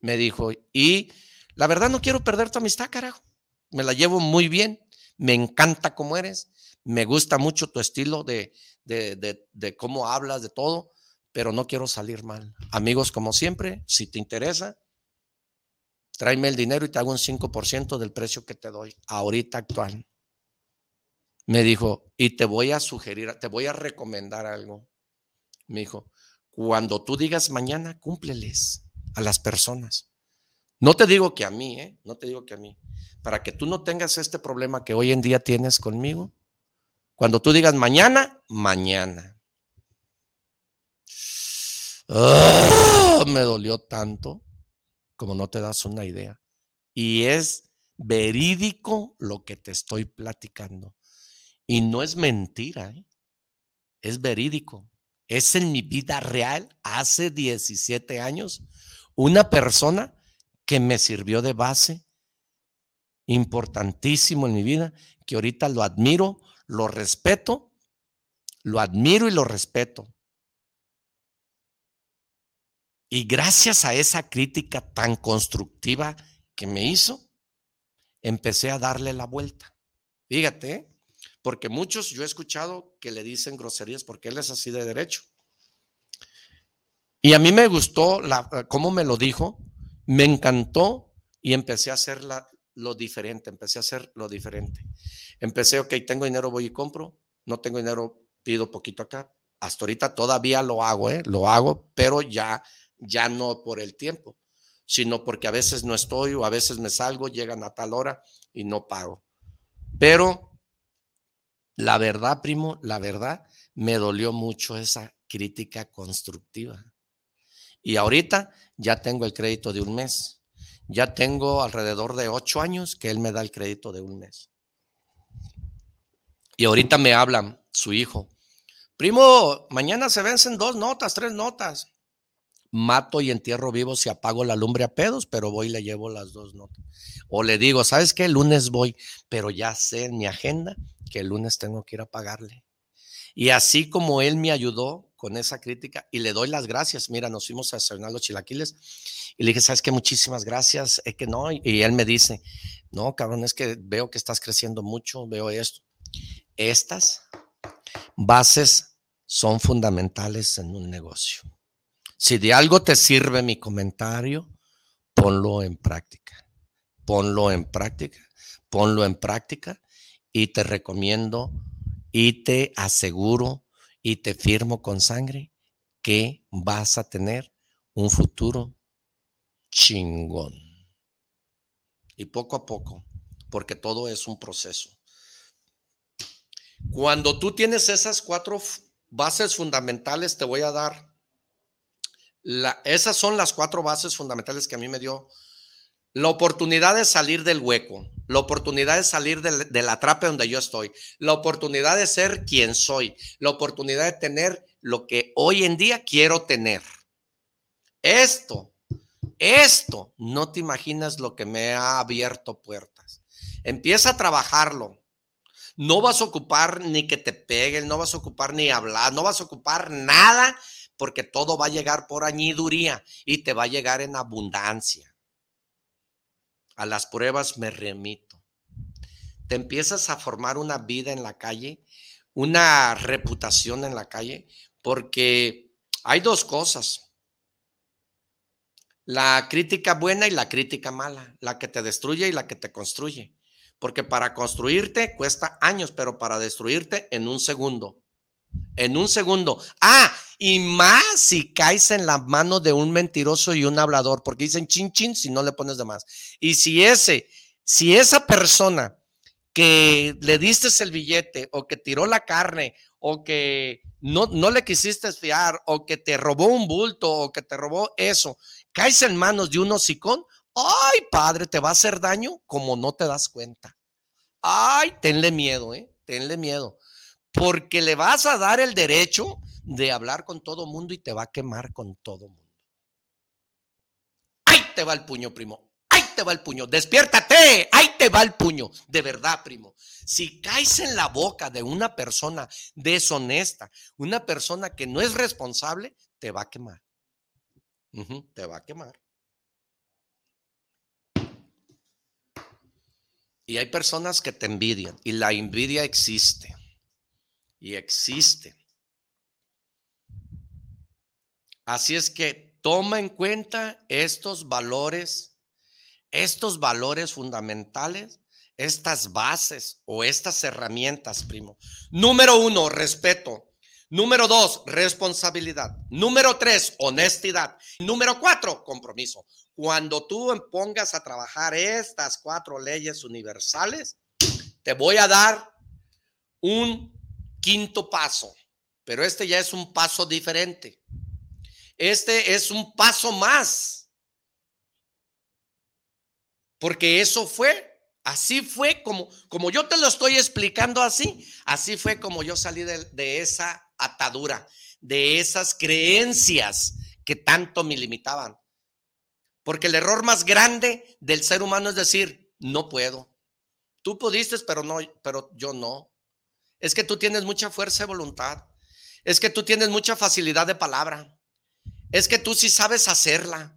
Me dijo, y la verdad no quiero perder tu amistad, carajo. Me la llevo muy bien, me encanta cómo eres, me gusta mucho tu estilo de, de, cómo hablas, de todo, pero no quiero salir mal. Amigos, como siempre, si te interesa, tráeme el dinero y te hago un 5% del precio que te doy ahorita actual. Me dijo, y te voy a sugerir, te voy a recomendar algo. Me dijo, cuando tú digas mañana, cúmpleles a las personas. No te digo que a mí, ¿eh? No te digo que a mí. Para que tú no tengas este problema que hoy en día tienes conmigo. Cuando tú digas mañana, mañana. ¡Ah! me dolió tanto como no te das una idea. Y es verídico lo que te estoy platicando. Y no es mentira, ¿eh? es verídico. Es en mi vida real, hace 17 años, una persona que me sirvió de base importantísimo en mi vida, que ahorita lo admiro, lo respeto, lo admiro y lo respeto. Y gracias a esa crítica tan constructiva que me hizo, empecé a darle la vuelta. Fíjate, ¿eh? porque muchos yo he escuchado que le dicen groserías porque él es así de derecho. Y a mí me gustó la, cómo me lo dijo, me encantó y empecé a hacer lo diferente, empecé a hacer lo diferente. Empecé, ok, tengo dinero, voy y compro, no tengo dinero, pido poquito acá. Hasta ahorita todavía lo hago, ¿eh? lo hago, pero ya, ya no por el tiempo, sino porque a veces no estoy o a veces me salgo, llegan a tal hora y no pago. Pero la verdad, primo, la verdad, me dolió mucho esa crítica constructiva. Y ahorita ya tengo el crédito de un mes. Ya tengo alrededor de ocho años que él me da el crédito de un mes. Y ahorita me habla su hijo. Primo, mañana se vencen dos notas, tres notas. Mato y entierro vivo si apago la lumbre a pedos, pero voy y le llevo las dos notas. O le digo, ¿sabes qué? El lunes voy, pero ya sé en mi agenda que el lunes tengo que ir a pagarle. Y así como él me ayudó con esa crítica y le doy las gracias. Mira, nos fuimos a desayunar los chilaquiles y le dije, ¿sabes qué? Muchísimas gracias. Es que no. Y él me dice, no, cabrón, es que veo que estás creciendo mucho, veo esto. Estas bases son fundamentales en un negocio. Si de algo te sirve mi comentario, ponlo en práctica. Ponlo en práctica. Ponlo en práctica y te recomiendo y te aseguro y te firmo con sangre que vas a tener un futuro chingón. Y poco a poco, porque todo es un proceso. Cuando tú tienes esas cuatro bases fundamentales, te voy a dar, la, esas son las cuatro bases fundamentales que a mí me dio la oportunidad de salir del hueco, la oportunidad de salir de, la atrape donde yo estoy, la oportunidad de ser quien soy, la oportunidad de tener lo que hoy en día quiero tener. Esto, esto, no te imaginas lo que me ha abierto puertas. Empieza a trabajarlo. No vas a ocupar ni que te peguen, no vas a ocupar ni hablar, no vas a ocupar nada porque todo va a llegar por añiduría y te va a llegar en abundancia a las pruebas me remito. Te empiezas a formar una vida en la calle, una reputación en la calle, porque hay dos cosas. La crítica buena y la crítica mala, la que te destruye y la que te construye. Porque para construirte cuesta años, pero para destruirte en un segundo. En un segundo. Ah, y más si caes en la mano de un mentiroso y un hablador, porque dicen chin chin si no le pones de más. Y si ese, si esa persona que le diste el billete o que tiró la carne o que no, no le quisiste fiar o que te robó un bulto o que te robó eso, caes en manos de un hocicón, ay padre, te va a hacer daño como no te das cuenta. Ay, tenle miedo, ¿eh? Tenle miedo. Porque le vas a dar el derecho de hablar con todo mundo y te va a quemar con todo mundo. Ahí te va el puño, primo. Ahí te va el puño. Despiértate. Ahí te va el puño. De verdad, primo. Si caes en la boca de una persona deshonesta, una persona que no es responsable, te va a quemar. te va a quemar. Y hay personas que te envidian y la envidia existe. Y existe. Así es que toma en cuenta estos valores, estos valores fundamentales, estas bases o estas herramientas, primo. Número uno, respeto. Número dos, responsabilidad. Número tres, honestidad. Número cuatro, compromiso. Cuando tú pongas a trabajar estas cuatro leyes universales, te voy a dar un quinto paso, pero este ya es un paso diferente. Este es un paso más. Porque eso fue Así fue como, como yo te lo estoy explicando así, así fue como yo salí de esa atadura, de esas creencias que tanto me limitaban. Porque el error más grande del ser humano es decir, no puedo. Tú pudiste, pero no, pero yo no. Es que tú tienes mucha fuerza de voluntad. Es que tú tienes mucha facilidad de palabra. Es que tú sí sabes hacerla.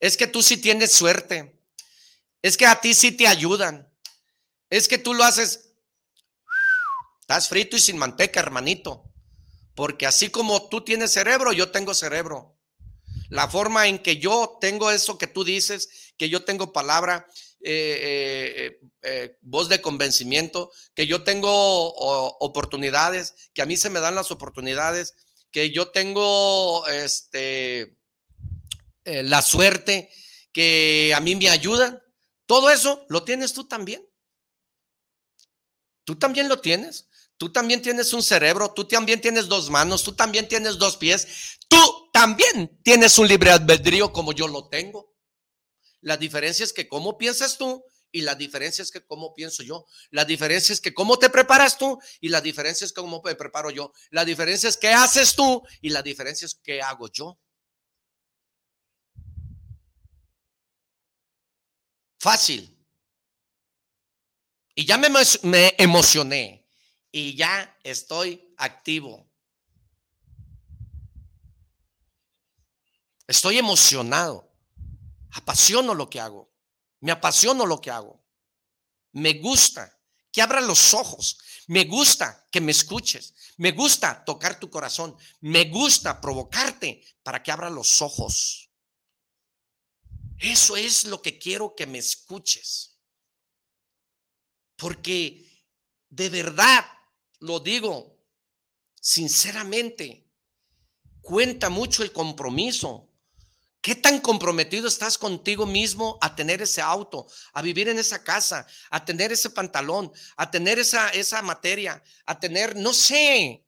Es que tú sí tienes suerte. Es que a ti sí te ayudan. Es que tú lo haces. Estás frito y sin manteca, hermanito. Porque así como tú tienes cerebro, yo tengo cerebro. La forma en que yo tengo eso que tú dices, que yo tengo palabra, eh, eh, eh, voz de convencimiento, que yo tengo oportunidades, que a mí se me dan las oportunidades, que yo tengo este, la suerte, que a mí me ayudan. Todo eso lo tienes tú también. Tú también lo tienes. Tú también tienes un cerebro, tú también tienes dos manos, tú también tienes dos pies, tú también tienes un libre albedrío como yo lo tengo. La diferencia es que cómo piensas tú y la diferencia es que cómo pienso yo. La diferencia es que cómo te preparas tú y la diferencia es cómo me preparo yo. La diferencia es qué haces tú y la diferencia es qué hago yo. Fácil. Y ya me, me emocioné y ya estoy activo. Estoy emocionado. Apasiono lo que hago. Me apasiono lo que hago. Me gusta que abra los ojos. Me gusta que me escuches. Me gusta tocar tu corazón. Me gusta provocarte para que abra los ojos. Eso es lo que quiero que me escuches. Porque de verdad lo digo sinceramente, cuenta mucho el compromiso. ¿Qué tan comprometido estás contigo mismo a tener ese auto, a vivir en esa casa, a tener ese pantalón, a tener esa, esa materia, a tener, no sé,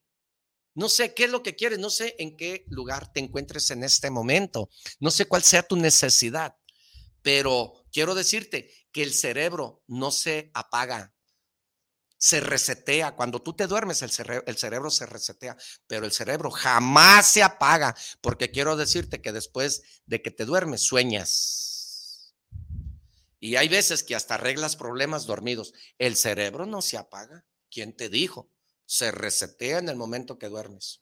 no sé qué es lo que quieres, no sé en qué lugar te encuentres en este momento, no sé cuál sea tu necesidad, pero quiero decirte que el cerebro no se apaga, se resetea. Cuando tú te duermes, el cerebro, el cerebro se resetea, pero el cerebro jamás se apaga, porque quiero decirte que después de que te duermes, sueñas. Y hay veces que hasta arreglas problemas dormidos. El cerebro no se apaga. ¿Quién te dijo? Se resetea en el momento que duermes.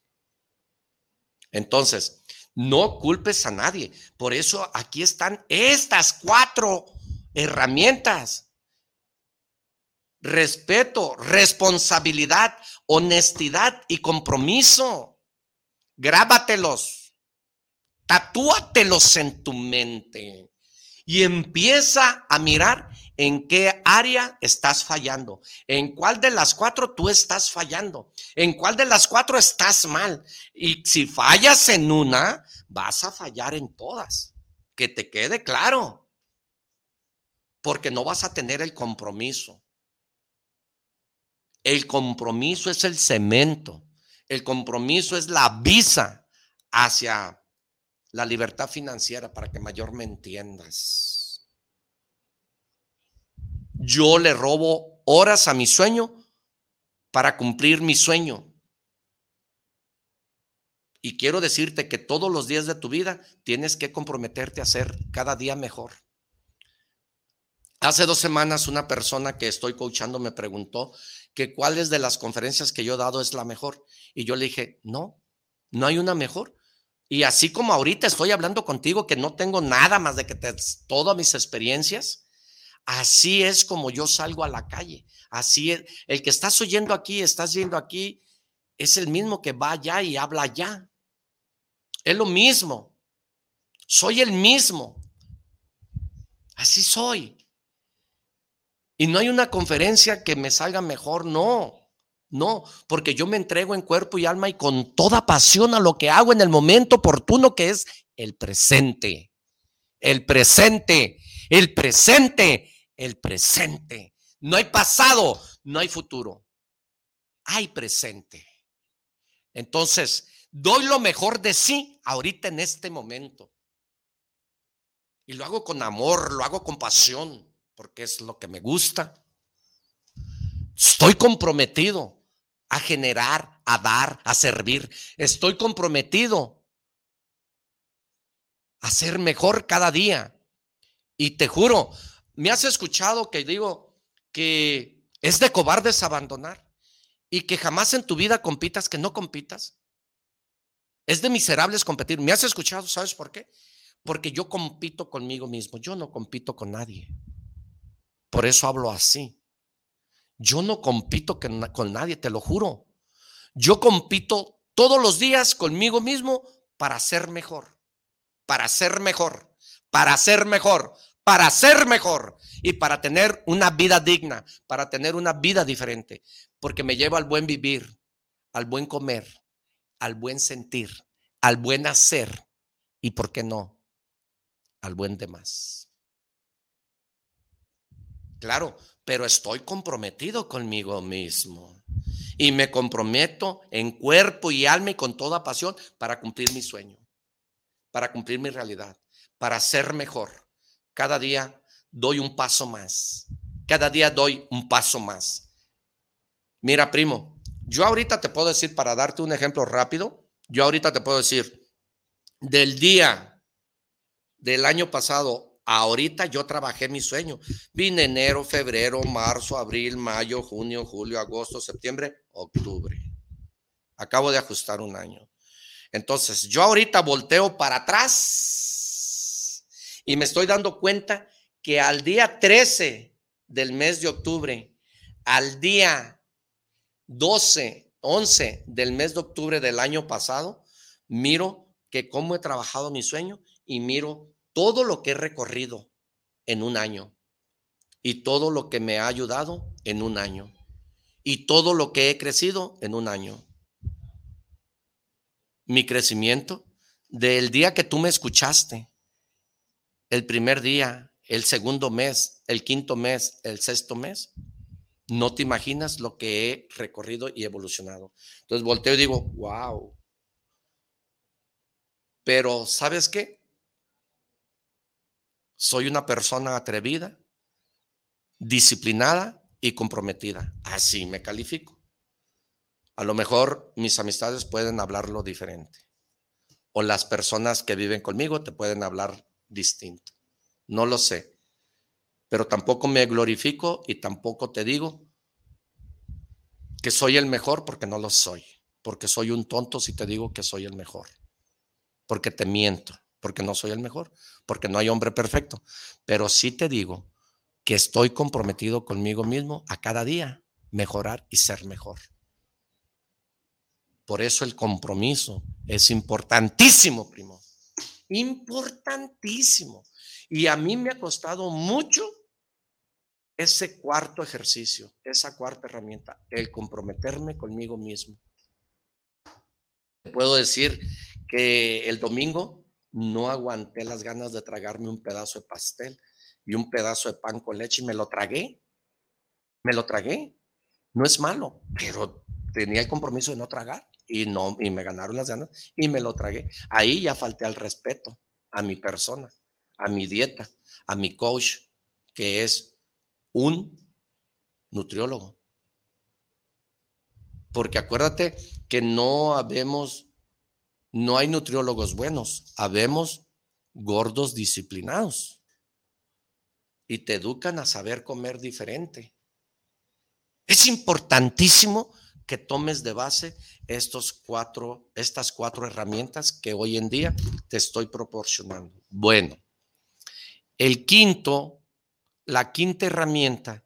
Entonces, no culpes a nadie. Por eso aquí están estas cuatro herramientas respeto, responsabilidad, honestidad y compromiso. Grábatelos, tatúatelos en tu mente y empieza a mirar en qué área estás fallando, en cuál de las cuatro tú estás fallando, en cuál de las cuatro estás mal. Y si fallas en una, vas a fallar en todas. Que te quede claro, porque no vas a tener el compromiso. El compromiso es el cemento. El compromiso es la visa hacia la libertad financiera para que mayor me entiendas. Yo le robo horas a mi sueño para cumplir mi sueño. Y quiero decirte que todos los días de tu vida tienes que comprometerte a ser cada día mejor. Hace dos semanas una persona que estoy coachando me preguntó que cuáles de las conferencias que yo he dado es la mejor. Y yo le dije, no, no hay una mejor. Y así como ahorita estoy hablando contigo que no tengo nada más de que te, todas mis experiencias, así es como yo salgo a la calle. Así es, el que estás oyendo aquí, estás yendo aquí, es el mismo que va allá y habla allá. Es lo mismo. Soy el mismo. Así soy. Y no hay una conferencia que me salga mejor, no, no, porque yo me entrego en cuerpo y alma y con toda pasión a lo que hago en el momento oportuno que es el presente, el presente, el presente, el presente. No hay pasado, no hay futuro, hay presente. Entonces, doy lo mejor de sí ahorita en este momento. Y lo hago con amor, lo hago con pasión porque es lo que me gusta. Estoy comprometido a generar, a dar, a servir. Estoy comprometido a ser mejor cada día. Y te juro, me has escuchado que digo que es de cobardes abandonar y que jamás en tu vida compitas, que no compitas. Es de miserables competir. ¿Me has escuchado? ¿Sabes por qué? Porque yo compito conmigo mismo. Yo no compito con nadie. Por eso hablo así. Yo no compito con, nadie, te lo juro. Yo compito todos los días conmigo mismo para ser mejor, para ser mejor, para ser mejor, para ser mejor y para tener una vida digna, para tener una vida diferente, porque me lleva al buen vivir, al buen comer, al buen sentir, al buen hacer y, ¿por qué no? Al buen demás. Claro, pero estoy comprometido conmigo mismo y me comprometo en cuerpo y alma y con toda pasión para cumplir mi sueño, para cumplir mi realidad, para ser mejor. Cada día doy un paso más. Cada día doy un paso más. Mira, primo, yo ahorita te puedo decir, para darte un ejemplo rápido, yo ahorita te puedo decir, del día del año pasado ahorita yo trabajé mi sueño. Vine enero, febrero, marzo, abril, mayo, junio, julio, agosto, septiembre, octubre. Acabo de ajustar un año. Entonces, yo ahorita volteo para atrás y me estoy dando cuenta que al día 13 del mes de octubre, al día 12 11 del mes de octubre del año pasado, miro que cómo he trabajado mi sueño y miro todo lo que he recorrido en un año y todo lo que me ha ayudado en un año y todo lo que he crecido en un año. Mi crecimiento del día que tú me escuchaste, el primer día, el segundo mes, el quinto mes, el sexto mes, no te imaginas lo que he recorrido y evolucionado. Entonces volteo y digo, wow. Pero ¿sabes qué? Soy una persona atrevida, disciplinada y comprometida. Así me califico. A lo mejor mis amistades pueden hablarlo diferente. O las personas que viven conmigo te pueden hablar distinto. No lo sé pero tampoco me glorifico y tampoco te digo que soy el mejor porque no lo soy, porque soy un tonto si te digo que soy el mejor, porque te miento, porque no soy el mejor, porque no hay hombre perfecto, pero sí te digo que estoy comprometido conmigo mismo a cada día mejorar y ser mejor. Por eso el compromiso es importantísimo, primo. Importantísimo. Y a mí me ha costado mucho ese cuarto ejercicio, esa cuarta herramienta, el comprometerme conmigo mismo. Puedo decir que el domingo no aguanté las ganas de tragarme un pedazo de pastel y un pedazo de pan con leche y me lo tragué. Me lo tragué. No es malo, pero tenía el compromiso de no tragar y no y me ganaron las ganas y me lo tragué. Ahí ya falté al respeto a mi persona, a mi dieta, a mi coach, que es un nutriólogo. Porque acuérdate que no habemos, no hay nutriólogos buenos, habemos gordos disciplinados y te educan a saber comer diferente. Es importantísimo que tomes de base estos cuatro, estas cuatro herramientas que hoy en día te estoy proporcionando. Bueno, el quinto la quinta herramienta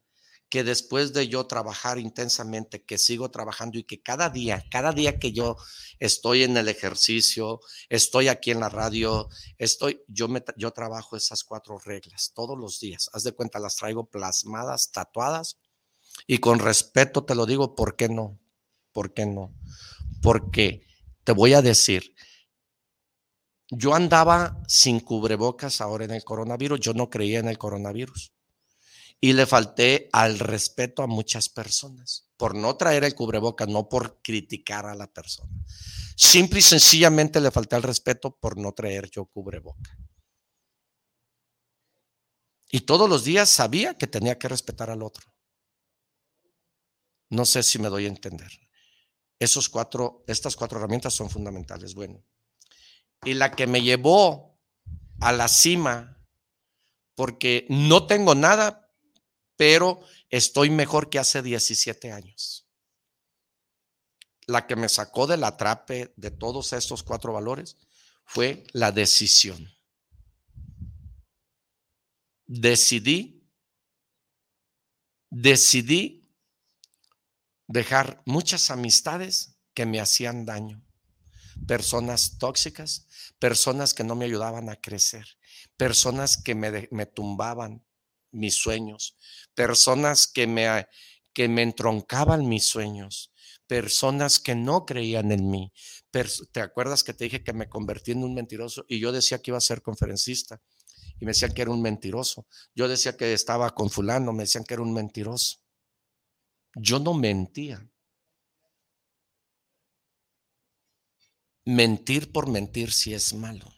que después de yo trabajar intensamente, que sigo trabajando y que cada día, cada día que yo estoy en el ejercicio, estoy aquí en la radio, estoy, yo, me, yo trabajo esas cuatro reglas todos los días. Haz de cuenta, las traigo plasmadas, tatuadas y con respeto te lo digo, ¿por qué no? ¿Por qué no? Porque te voy a decir, yo andaba sin cubrebocas ahora en el coronavirus, yo no creía en el coronavirus y le falté al respeto a muchas personas por no traer el cubreboca, no por criticar a la persona. Simple y sencillamente le falté al respeto por no traer yo cubreboca. Y todos los días sabía que tenía que respetar al otro. No sé si me doy a entender. Esos cuatro, estas cuatro herramientas son fundamentales. Bueno, y la que me llevó a la cima, porque no tengo nada, pero estoy mejor que hace 17 años. La que me sacó del atrape de todos estos cuatro valores fue la decisión decidí, decidí dejar muchas amistades que me hacían daño. Personas tóxicas, personas que no me ayudaban a crecer, personas que me, me tumbaban mis sueños, personas que me, que me entroncaban mis sueños, personas que no creían en mí. ¿Te acuerdas que te dije que me convertí en un mentiroso y yo decía que iba a ser conferencista? y me decían que era un mentiroso. Yo decía que estaba con fulano, me decían que era un mentiroso. Yo no mentía. Mentir por mentir si es malo.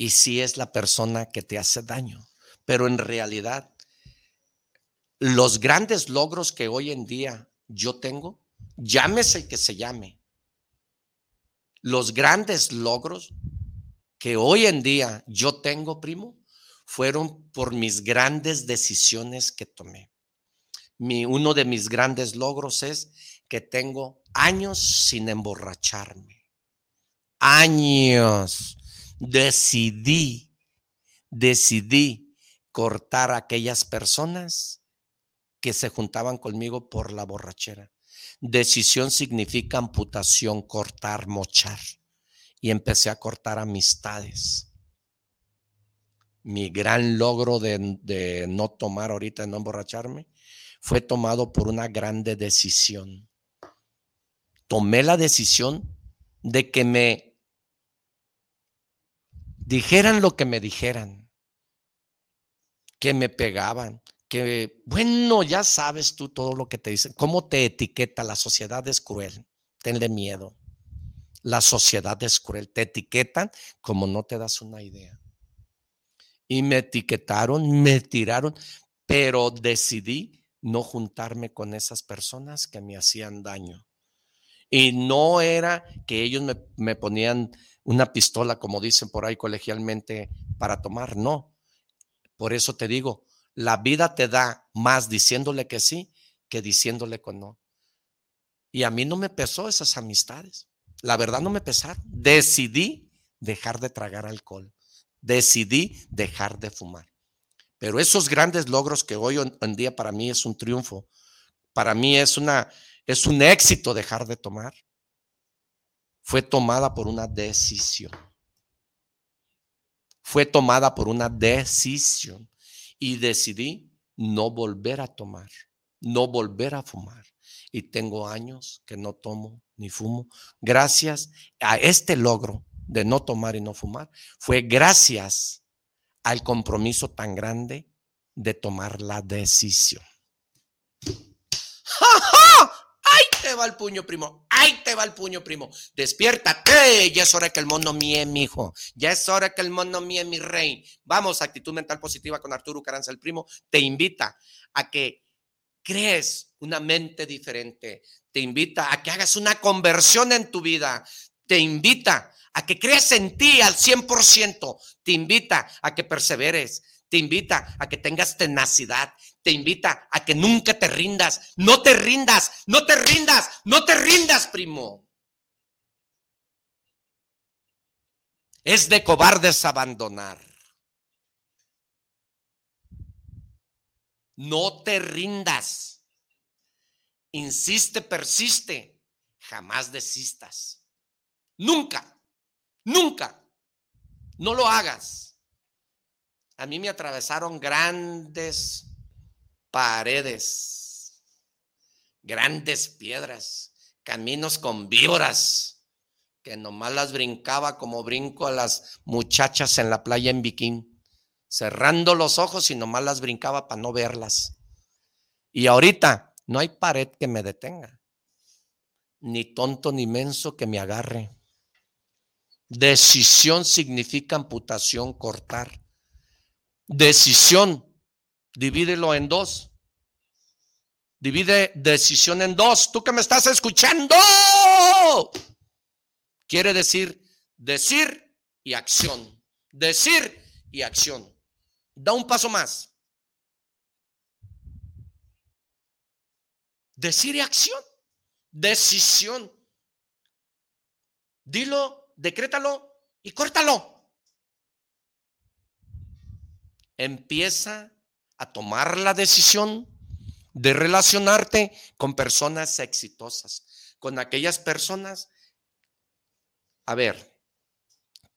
Y si es la persona que te hace daño. Pero en realidad, los grandes logros que hoy en día yo tengo, llámese que se llame, los grandes logros que hoy en día yo tengo, primo, fueron por mis grandes decisiones que tomé. Mi, uno de mis grandes logros es que tengo años sin emborracharme. Años. Decidí, decidí cortar a aquellas personas que se juntaban conmigo por la borrachera. Decisión significa amputación, cortar, mochar. Y empecé a cortar amistades. Mi gran logro de, no tomar ahorita, de no emborracharme, fue tomado por una grande decisión. Tomé la decisión de que me dijeran lo que me dijeran, que me pegaban, que, bueno, ya sabes tú todo lo que te dicen, cómo te etiqueta, la sociedad es cruel, tenle miedo. La sociedad es cruel, te etiquetan como no te das una idea. Y me etiquetaron, me tiraron, pero decidí no juntarme con esas personas que me hacían daño. Y no era que ellos me, me ponían una pistola, como dicen por ahí colegialmente, para tomar, no. Por eso te digo, la vida te da más diciéndole que sí que diciéndole que no. Y a mí no me pesó esas amistades. La verdad no me pesaron. Decidí dejar de tragar alcohol. Decidí dejar de fumar. Pero esos grandes logros que hoy en día para mí es un triunfo, para mí es una es un éxito dejar de tomar. Fue tomada por una decisión. Fue tomada por una decisión y decidí no volver a tomar, no volver a fumar. Y tengo años que no tomo ni fumo. Gracias a este logro de no tomar y no fumar, fue gracias al compromiso tan grande de tomar la decisión. ¡Ay, te va el puño, primo! ¡Ay, te va el puño, primo! ¡Despiértate! Ya es hora que el mono mie, mijo. Ya es hora que el mono mie, mi rey. Vamos, actitud mental positiva con Arturo Caranza, el primo. Te invita a que crees una mente diferente. Te invita a que hagas una conversión en tu vida. Te invita a que creas en ti al 100%. Te invita a que perseveres te invita a que tengas tenacidad, te invita a que nunca te rindas, no te rindas, no te rindas, no te rindas, primo. Es de cobardes abandonar. No te rindas. Insiste, persiste. Jamás desistas. Nunca, nunca. No lo hagas. A mí me atravesaron grandes paredes, grandes piedras, caminos con víboras, que nomás las brincaba como brinco a las muchachas en la playa en bikini, cerrando los ojos y nomás las brincaba para no verlas. Y ahorita no hay pared que me detenga, ni tonto ni menso que me agarre, Decisión significa amputación, cortar. Decisión, divídelo en dos. Divide decisión en dos. Tú que me estás escuchando. Quiere decir decir y acción. Decir y acción. Da un paso más. Decir y acción. Decisión. Dilo, decrétalo y córtalo. Empieza a tomar la decisión de relacionarte con personas exitosas, con aquellas personas. A ver,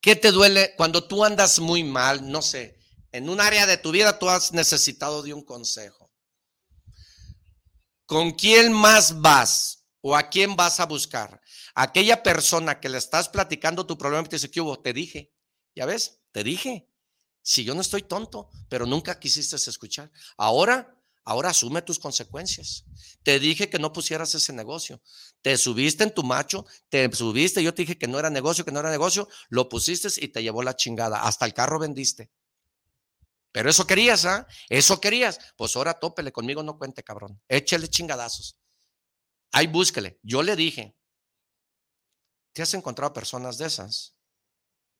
¿qué te duele cuando tú andas muy mal? No sé, en un área de tu vida tú has necesitado de un consejo. ¿Con quién más vas o a quién vas a buscar? Aquella persona que le estás platicando tu problema y te dice, ¿qué hubo? Te dije. ¿Ya ves? Te dije. Si yo no estoy tonto, pero nunca quisiste escuchar. Ahora Ahora asume tus consecuencias. Te dije que no pusieras ese negocio. Te subiste en tu macho, te subiste, yo te dije que no era negocio, que no era negocio, lo pusiste y te llevó la chingada. Hasta el carro vendiste. Pero eso querías, ¿ah? Eso querías. Pues ahora tópele, conmigo no cuente, cabrón. Échele chingadazos. Ahí búsquele. Yo le dije, ¿te has encontrado personas de esas?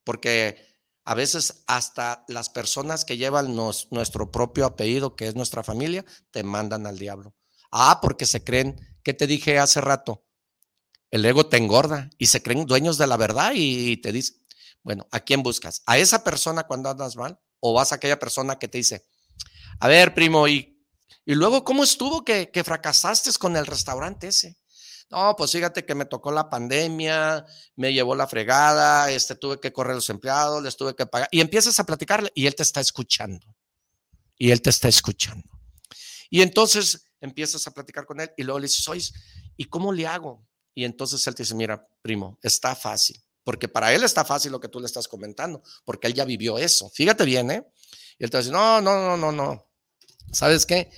Porque a veces hasta las personas que llevan nuestro propio apellido, que es nuestra familia, te mandan al diablo. Ah, porque se creen, ¿qué te dije hace rato? El ego te engorda y se creen dueños de la verdad y te dice, bueno, ¿a quién buscas? ¿A esa persona cuando andas mal? ¿O vas a aquella persona que te dice, a ver, primo, y, y luego cómo estuvo que, que fracasaste con el restaurante ese? No, pues fíjate que me tocó la pandemia, me llevó la fregada, este, tuve que correr los empleados, les tuve que pagar. Y empiezas a platicarle y él te está escuchando. Y él te está escuchando. Y entonces empiezas a platicar con él y luego le dices, ¿y cómo le hago? Y entonces él te dice, mira, primo, está fácil. Porque para él está fácil lo que tú le estás comentando, porque él ya vivió eso. Fíjate bien, ¿eh? Y él te dice, no, no, no, no, no. ¿Sabes qué?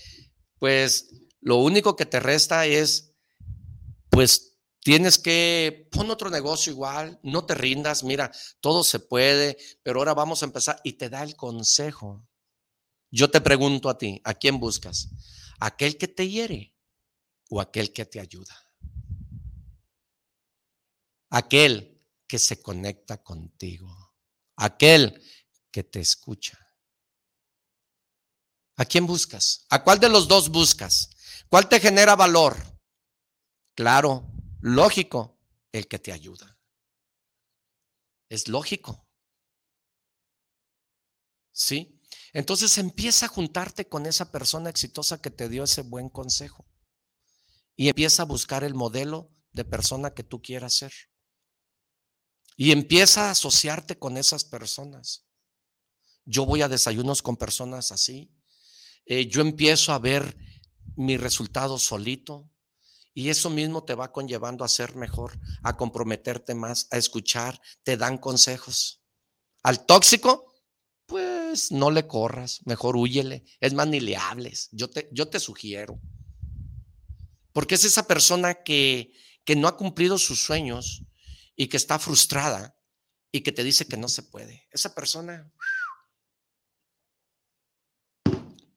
Pues lo único que te resta es pues tienes que pon otro negocio igual, no te rindas, mira, todo se puede, pero ahora vamos a empezar y te da el consejo. Yo te pregunto a ti, ¿a quién buscas? ¿Aquel que te hiere o aquel que te ayuda? Aquel que se conecta contigo, aquel que te escucha. ¿A quién buscas? ¿A cuál de los dos buscas? ¿Cuál te genera valor? Claro, lógico, el que te ayuda. Es lógico. ¿Sí? Entonces empieza a juntarte con esa persona exitosa que te dio ese buen consejo. Y empieza a buscar el modelo de persona que tú quieras ser. Y empieza a asociarte con esas personas. Yo voy a desayunos con personas así. Eh, yo empiezo a ver mi resultado solito. Y eso mismo te va conllevando a ser mejor, a comprometerte más, a escuchar, te dan consejos. Al tóxico, pues no le corras, mejor huyele. Es más, ni le hables. Yo te, yo te sugiero. Porque es esa persona que, que no ha cumplido sus sueños y que está frustrada y que te dice que no se puede. Esa persona,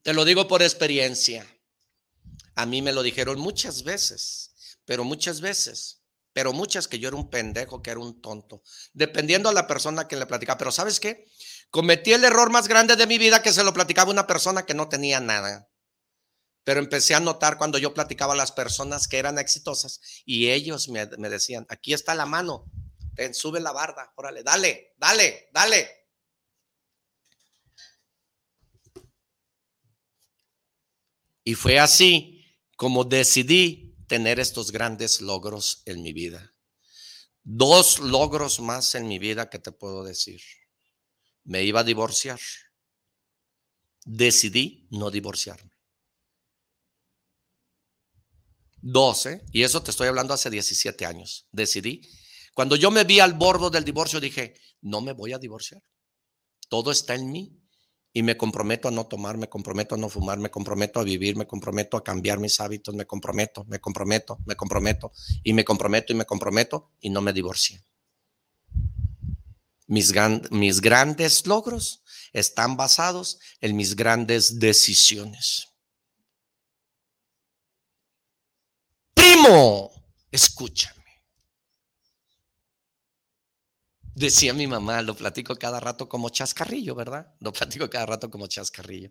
te lo digo por experiencia. A mí me lo dijeron muchas veces, pero muchas veces, pero muchas que yo era un pendejo, que era un tonto, dependiendo a la persona que le platicaba. Pero ¿sabes qué? Cometí el error más grande de mi vida que se lo platicaba una persona que no tenía nada. Pero empecé a notar cuando yo platicaba a las personas que eran exitosas y ellos me, decían, aquí está la mano, sube la barda, órale, dale, dale, dale. Y fue así como decidí tener estos grandes logros en mi vida. Dos logros más en mi vida que te puedo decir. Me iba a divorciar. Decidí no divorciarme. Doce, y eso te estoy hablando hace 17 años. Decidí. Cuando yo me vi al borde del divorcio, dije, no me voy a divorciar. Todo está en mí y me comprometo a no tomar, me comprometo a no fumar, me comprometo a vivir, me comprometo a cambiar mis hábitos, me comprometo, me comprometo, me comprometo y me comprometo y me comprometo y no me divorcié. Mis, mis grandes logros están basados en mis grandes decisiones. Primo, escúchame. Decía mi mamá, lo platico cada rato como chascarrillo, ¿verdad? Lo platico cada rato como chascarrillo.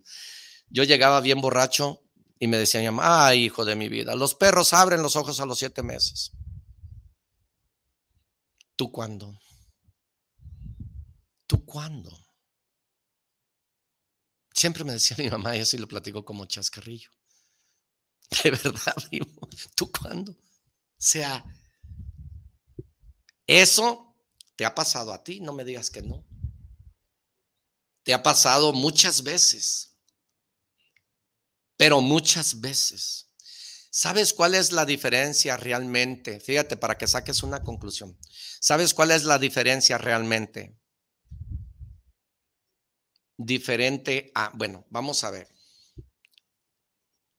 Yo llegaba bien borracho y me decía mi mamá, ay, hijo de mi vida, los perros abren los ojos a los siete meses. ¿Tú cuándo? ¿Tú cuándo? Siempre me decía <laughs> mi mamá, y así lo platico como chascarrillo. <laughs> De verdad, ¿tú cuándo? O sea, eso te ha pasado a ti, no me digas que no. Te ha pasado muchas veces, pero muchas veces. ¿Sabes cuál es la diferencia realmente? Fíjate, para que saques una conclusión. ¿Sabes cuál es la diferencia realmente? Diferente a, bueno, vamos a ver.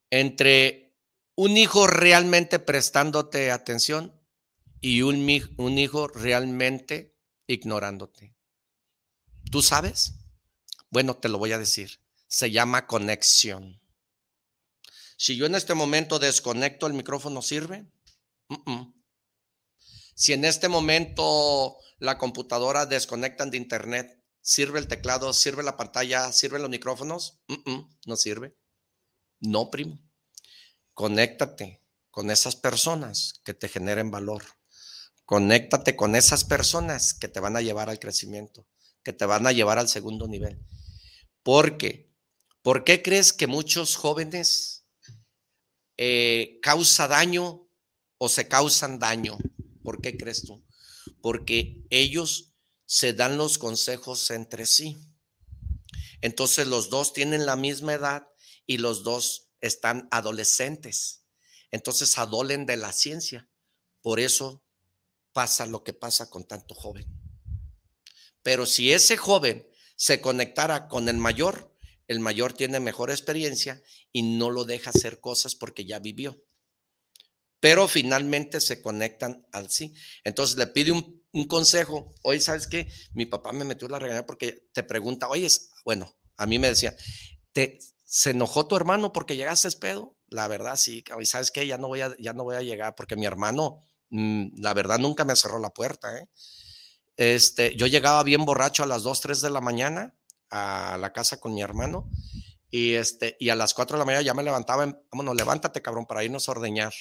Entre un hijo realmente prestándote atención y un, un hijo realmente ignorándote. ¿Tú sabes? Bueno, te lo voy a decir. Se llama conexión. Si yo en este momento desconecto el micrófono, ¿sirve? Si en este momento la computadora desconectan de internet, ¿sirve el teclado, sirve la pantalla, sirven los micrófonos? no sirve. No, primo. Conéctate con esas personas que te generen valor. Conéctate con esas personas que te van a llevar al crecimiento, que te van a llevar al segundo nivel. Porque, ¿por qué crees que muchos jóvenes eh, causa daño o se causan daño? ¿Por qué crees tú? Porque ellos se dan los consejos entre sí. Entonces los dos tienen la misma edad y los dos están adolescentes. Entonces adolen de la ciencia. Por eso pasa lo que pasa con tanto joven. Pero si ese joven se conectara con el mayor, el mayor tiene mejor experiencia y no lo deja hacer cosas porque ya vivió. Pero finalmente se conectan al sí. Entonces le pide un, consejo. Oye, ¿sabes qué? Mi papá me metió la regañada porque te pregunta, oye, bueno, a mí me decía, ¿te, ¿se enojó tu hermano porque llegaste pedo? La verdad, sí. ¿Sabes qué? Ya no voy a, ya no voy a llegar porque mi hermano la verdad nunca me cerró la puerta. ¿eh? Este, yo llegaba bien borracho a las 2, 3 de la mañana a la casa con mi hermano y, este, y a las 4 de la mañana ya me levantaba, vámonos, levántate cabrón para irnos a ordeñar.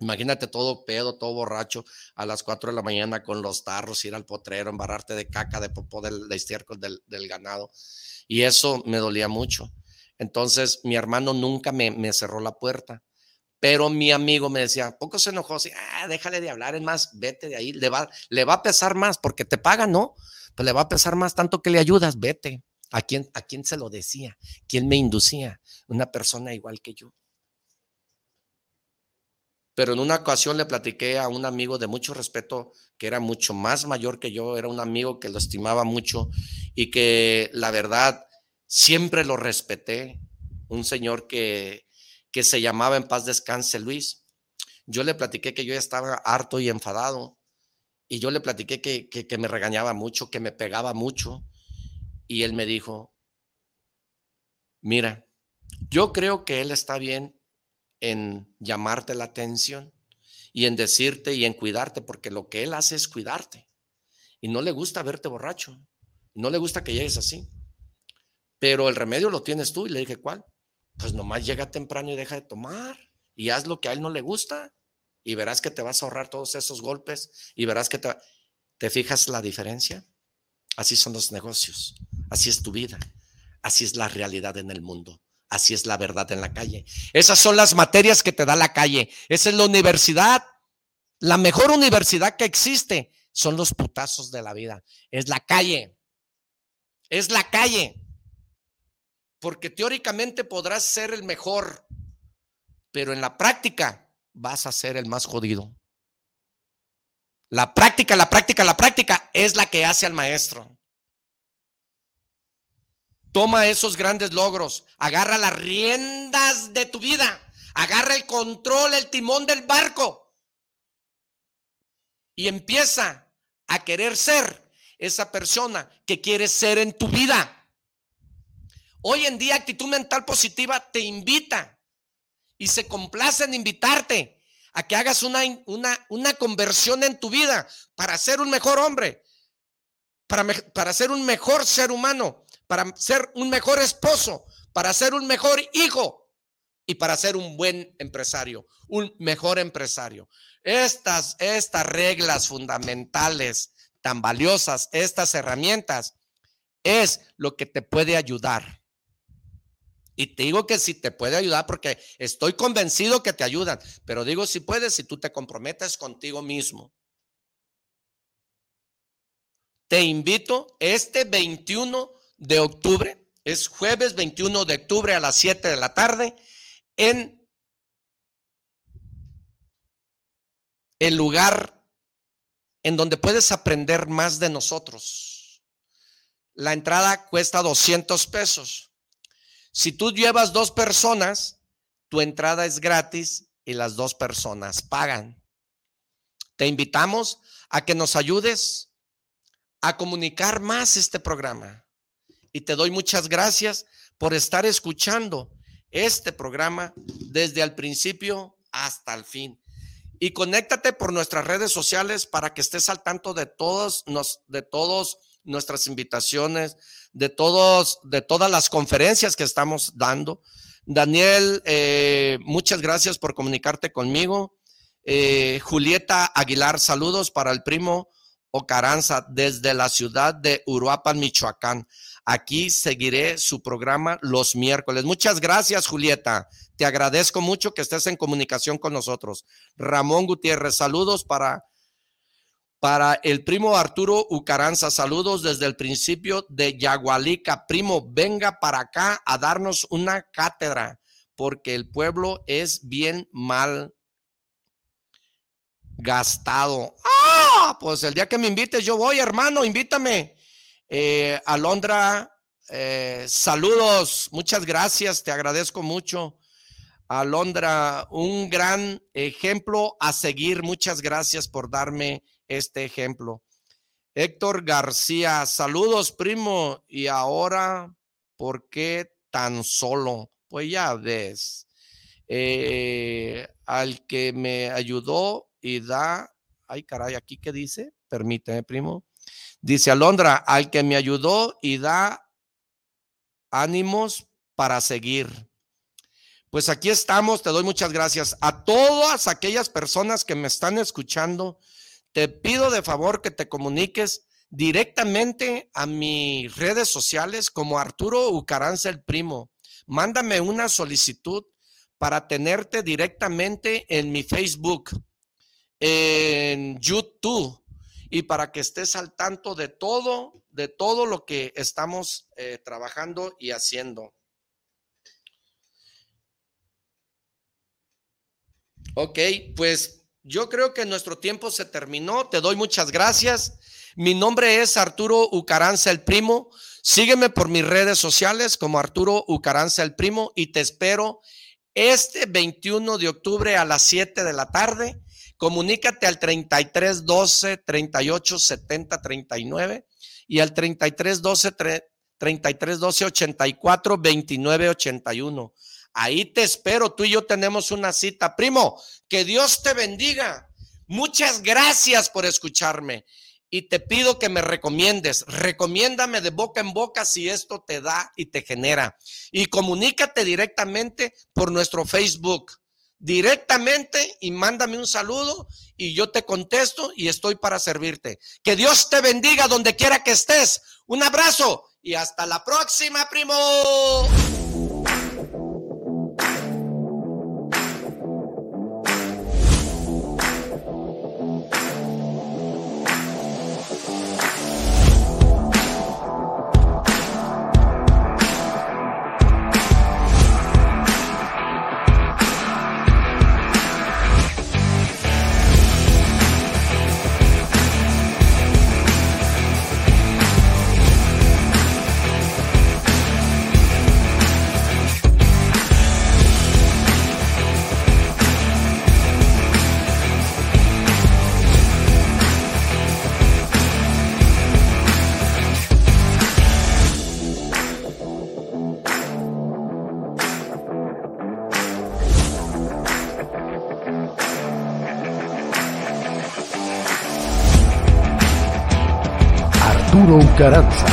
Imagínate todo pedo, todo borracho a las 4 de la mañana con los tarros, ir al potrero, embarrarte de caca, de popó, del, de estiércol del, del, ganado. Y eso me dolía mucho. Entonces mi hermano nunca me, me cerró la puerta. Pero mi amigo me decía, poco se enojó, así, ah, déjale de hablar, es más, vete de ahí, le va, le va a pesar más porque te pagan, ¿no? Pues le va a pesar más tanto que le ayudas, vete. ¿A quién, ¿A quién se lo decía? ¿Quién me inducía? Una persona igual que yo. Pero en una ocasión le platiqué a un amigo de mucho respeto, que era mucho más mayor que yo, era un amigo que lo estimaba mucho y que la verdad siempre lo respeté, un señor que que se llamaba En paz descanse Luis. Yo le platiqué que yo estaba harto y enfadado y yo le platiqué que, que, me regañaba mucho, que me pegaba mucho y él me dijo, mira, yo creo que él está bien en llamarte la atención y en decirte y en cuidarte, porque lo que él hace es cuidarte. Y no le gusta verte borracho, no le gusta que llegues así. Pero el remedio lo tienes tú y le dije, ¿cuál? Pues nomás llega temprano y deja de tomar y haz lo que a él no le gusta y verás que te vas a ahorrar todos esos golpes y verás que te, te fijas la diferencia. Así son los negocios, así es tu vida, así es la realidad en el mundo. Así es la verdad en la calle. Esas son las materias que te da la calle. Esa es la universidad. La mejor universidad que existe son los putazos de la vida. Es la calle. Es la calle porque teóricamente podrás ser el mejor, pero en la práctica vas a ser el más jodido. La práctica, la práctica, la práctica es la que hace al maestro. Toma esos grandes logros, agarra las riendas de tu vida, agarra el control, el timón del barco y empieza a querer ser esa persona que quieres ser en tu vida. Hoy en día actitud mental positiva te invita y se complace en invitarte a que hagas una, una, una conversión en tu vida para ser un mejor hombre, para, para ser un mejor ser humano, para ser un mejor esposo, para ser un mejor hijo y para ser un buen empresario, un mejor empresario. Estas, estas reglas fundamentales tan valiosas, estas herramientas, es lo que te puede ayudar. Y te digo que si te puede ayudar porque estoy convencido que te ayudan, pero digo si puedes, si tú te comprometes contigo mismo. Te invito este 21 de octubre, es jueves 21 de octubre a las 7 de la tarde, en el lugar en donde puedes aprender más de nosotros. La entrada cuesta 200 pesos. Si tú llevas dos personas, tu entrada es gratis y las dos personas pagan. Te invitamos a que nos ayudes a comunicar más este programa. Y te doy muchas gracias por estar escuchando este programa desde el principio hasta el fin y conéctate por nuestras redes sociales para que estés al tanto de todos nos, de todos nuestras invitaciones, de todos, de todas las conferencias que estamos dando. Daniel, eh, muchas gracias por comunicarte conmigo. Eh, Julieta Aguilar, saludos para el primo Ocaranza desde la ciudad de Uruapan, Michoacán. Aquí seguiré su programa los miércoles. Muchas gracias, Julieta. Te agradezco mucho que estés en comunicación con nosotros. Ramón Gutiérrez, saludos para, para el primo Arturo Ucaranza. Saludos desde el principio de Yagualica. Primo, venga para acá a darnos una cátedra, porque el pueblo es bien mal gastado. Ah, pues el día que me invites, yo voy, hermano, invítame. Eh, Alondra, eh, saludos, muchas gracias, te agradezco mucho. Alondra, un gran ejemplo a seguir, muchas gracias por darme este ejemplo. Héctor García, saludos primo, y ahora, ¿por qué tan solo? Pues ya ves, eh, al que me ayudó y da, ay caray, aquí qué dice, permíteme primo, Dice Alondra, al que me ayudó y da ánimos para seguir. Pues aquí estamos, te doy muchas gracias. A todas aquellas personas que me están escuchando, te pido de favor que te comuniques directamente a mis redes sociales como Arturo Ucaranza el Primo. Mándame una solicitud para tenerte directamente en mi Facebook, en YouTube y para que estés al tanto de todo, de todo lo que estamos eh, trabajando y haciendo. Ok, pues yo creo que nuestro tiempo se terminó. Te doy muchas gracias. Mi nombre es Arturo Ucaranza el Primo. Sígueme por mis redes sociales como Arturo Ucaranza el Primo y te espero este 21 de octubre a las 7 de la tarde Comunícate al 33 12 38 70 39 y al 33 12 33 12 84 29 81. Ahí te espero, tú y yo tenemos una cita. Primo, que Dios te bendiga. Muchas gracias por escucharme y te pido que me recomiendes. Recomiéndame de boca en boca si esto te da y te genera. Y comunícate directamente por nuestro Facebook directamente y mándame un saludo y yo te contesto y estoy para servirte. Que Dios te bendiga donde quiera que estés. Un abrazo y hasta la próxima, primo. Arturo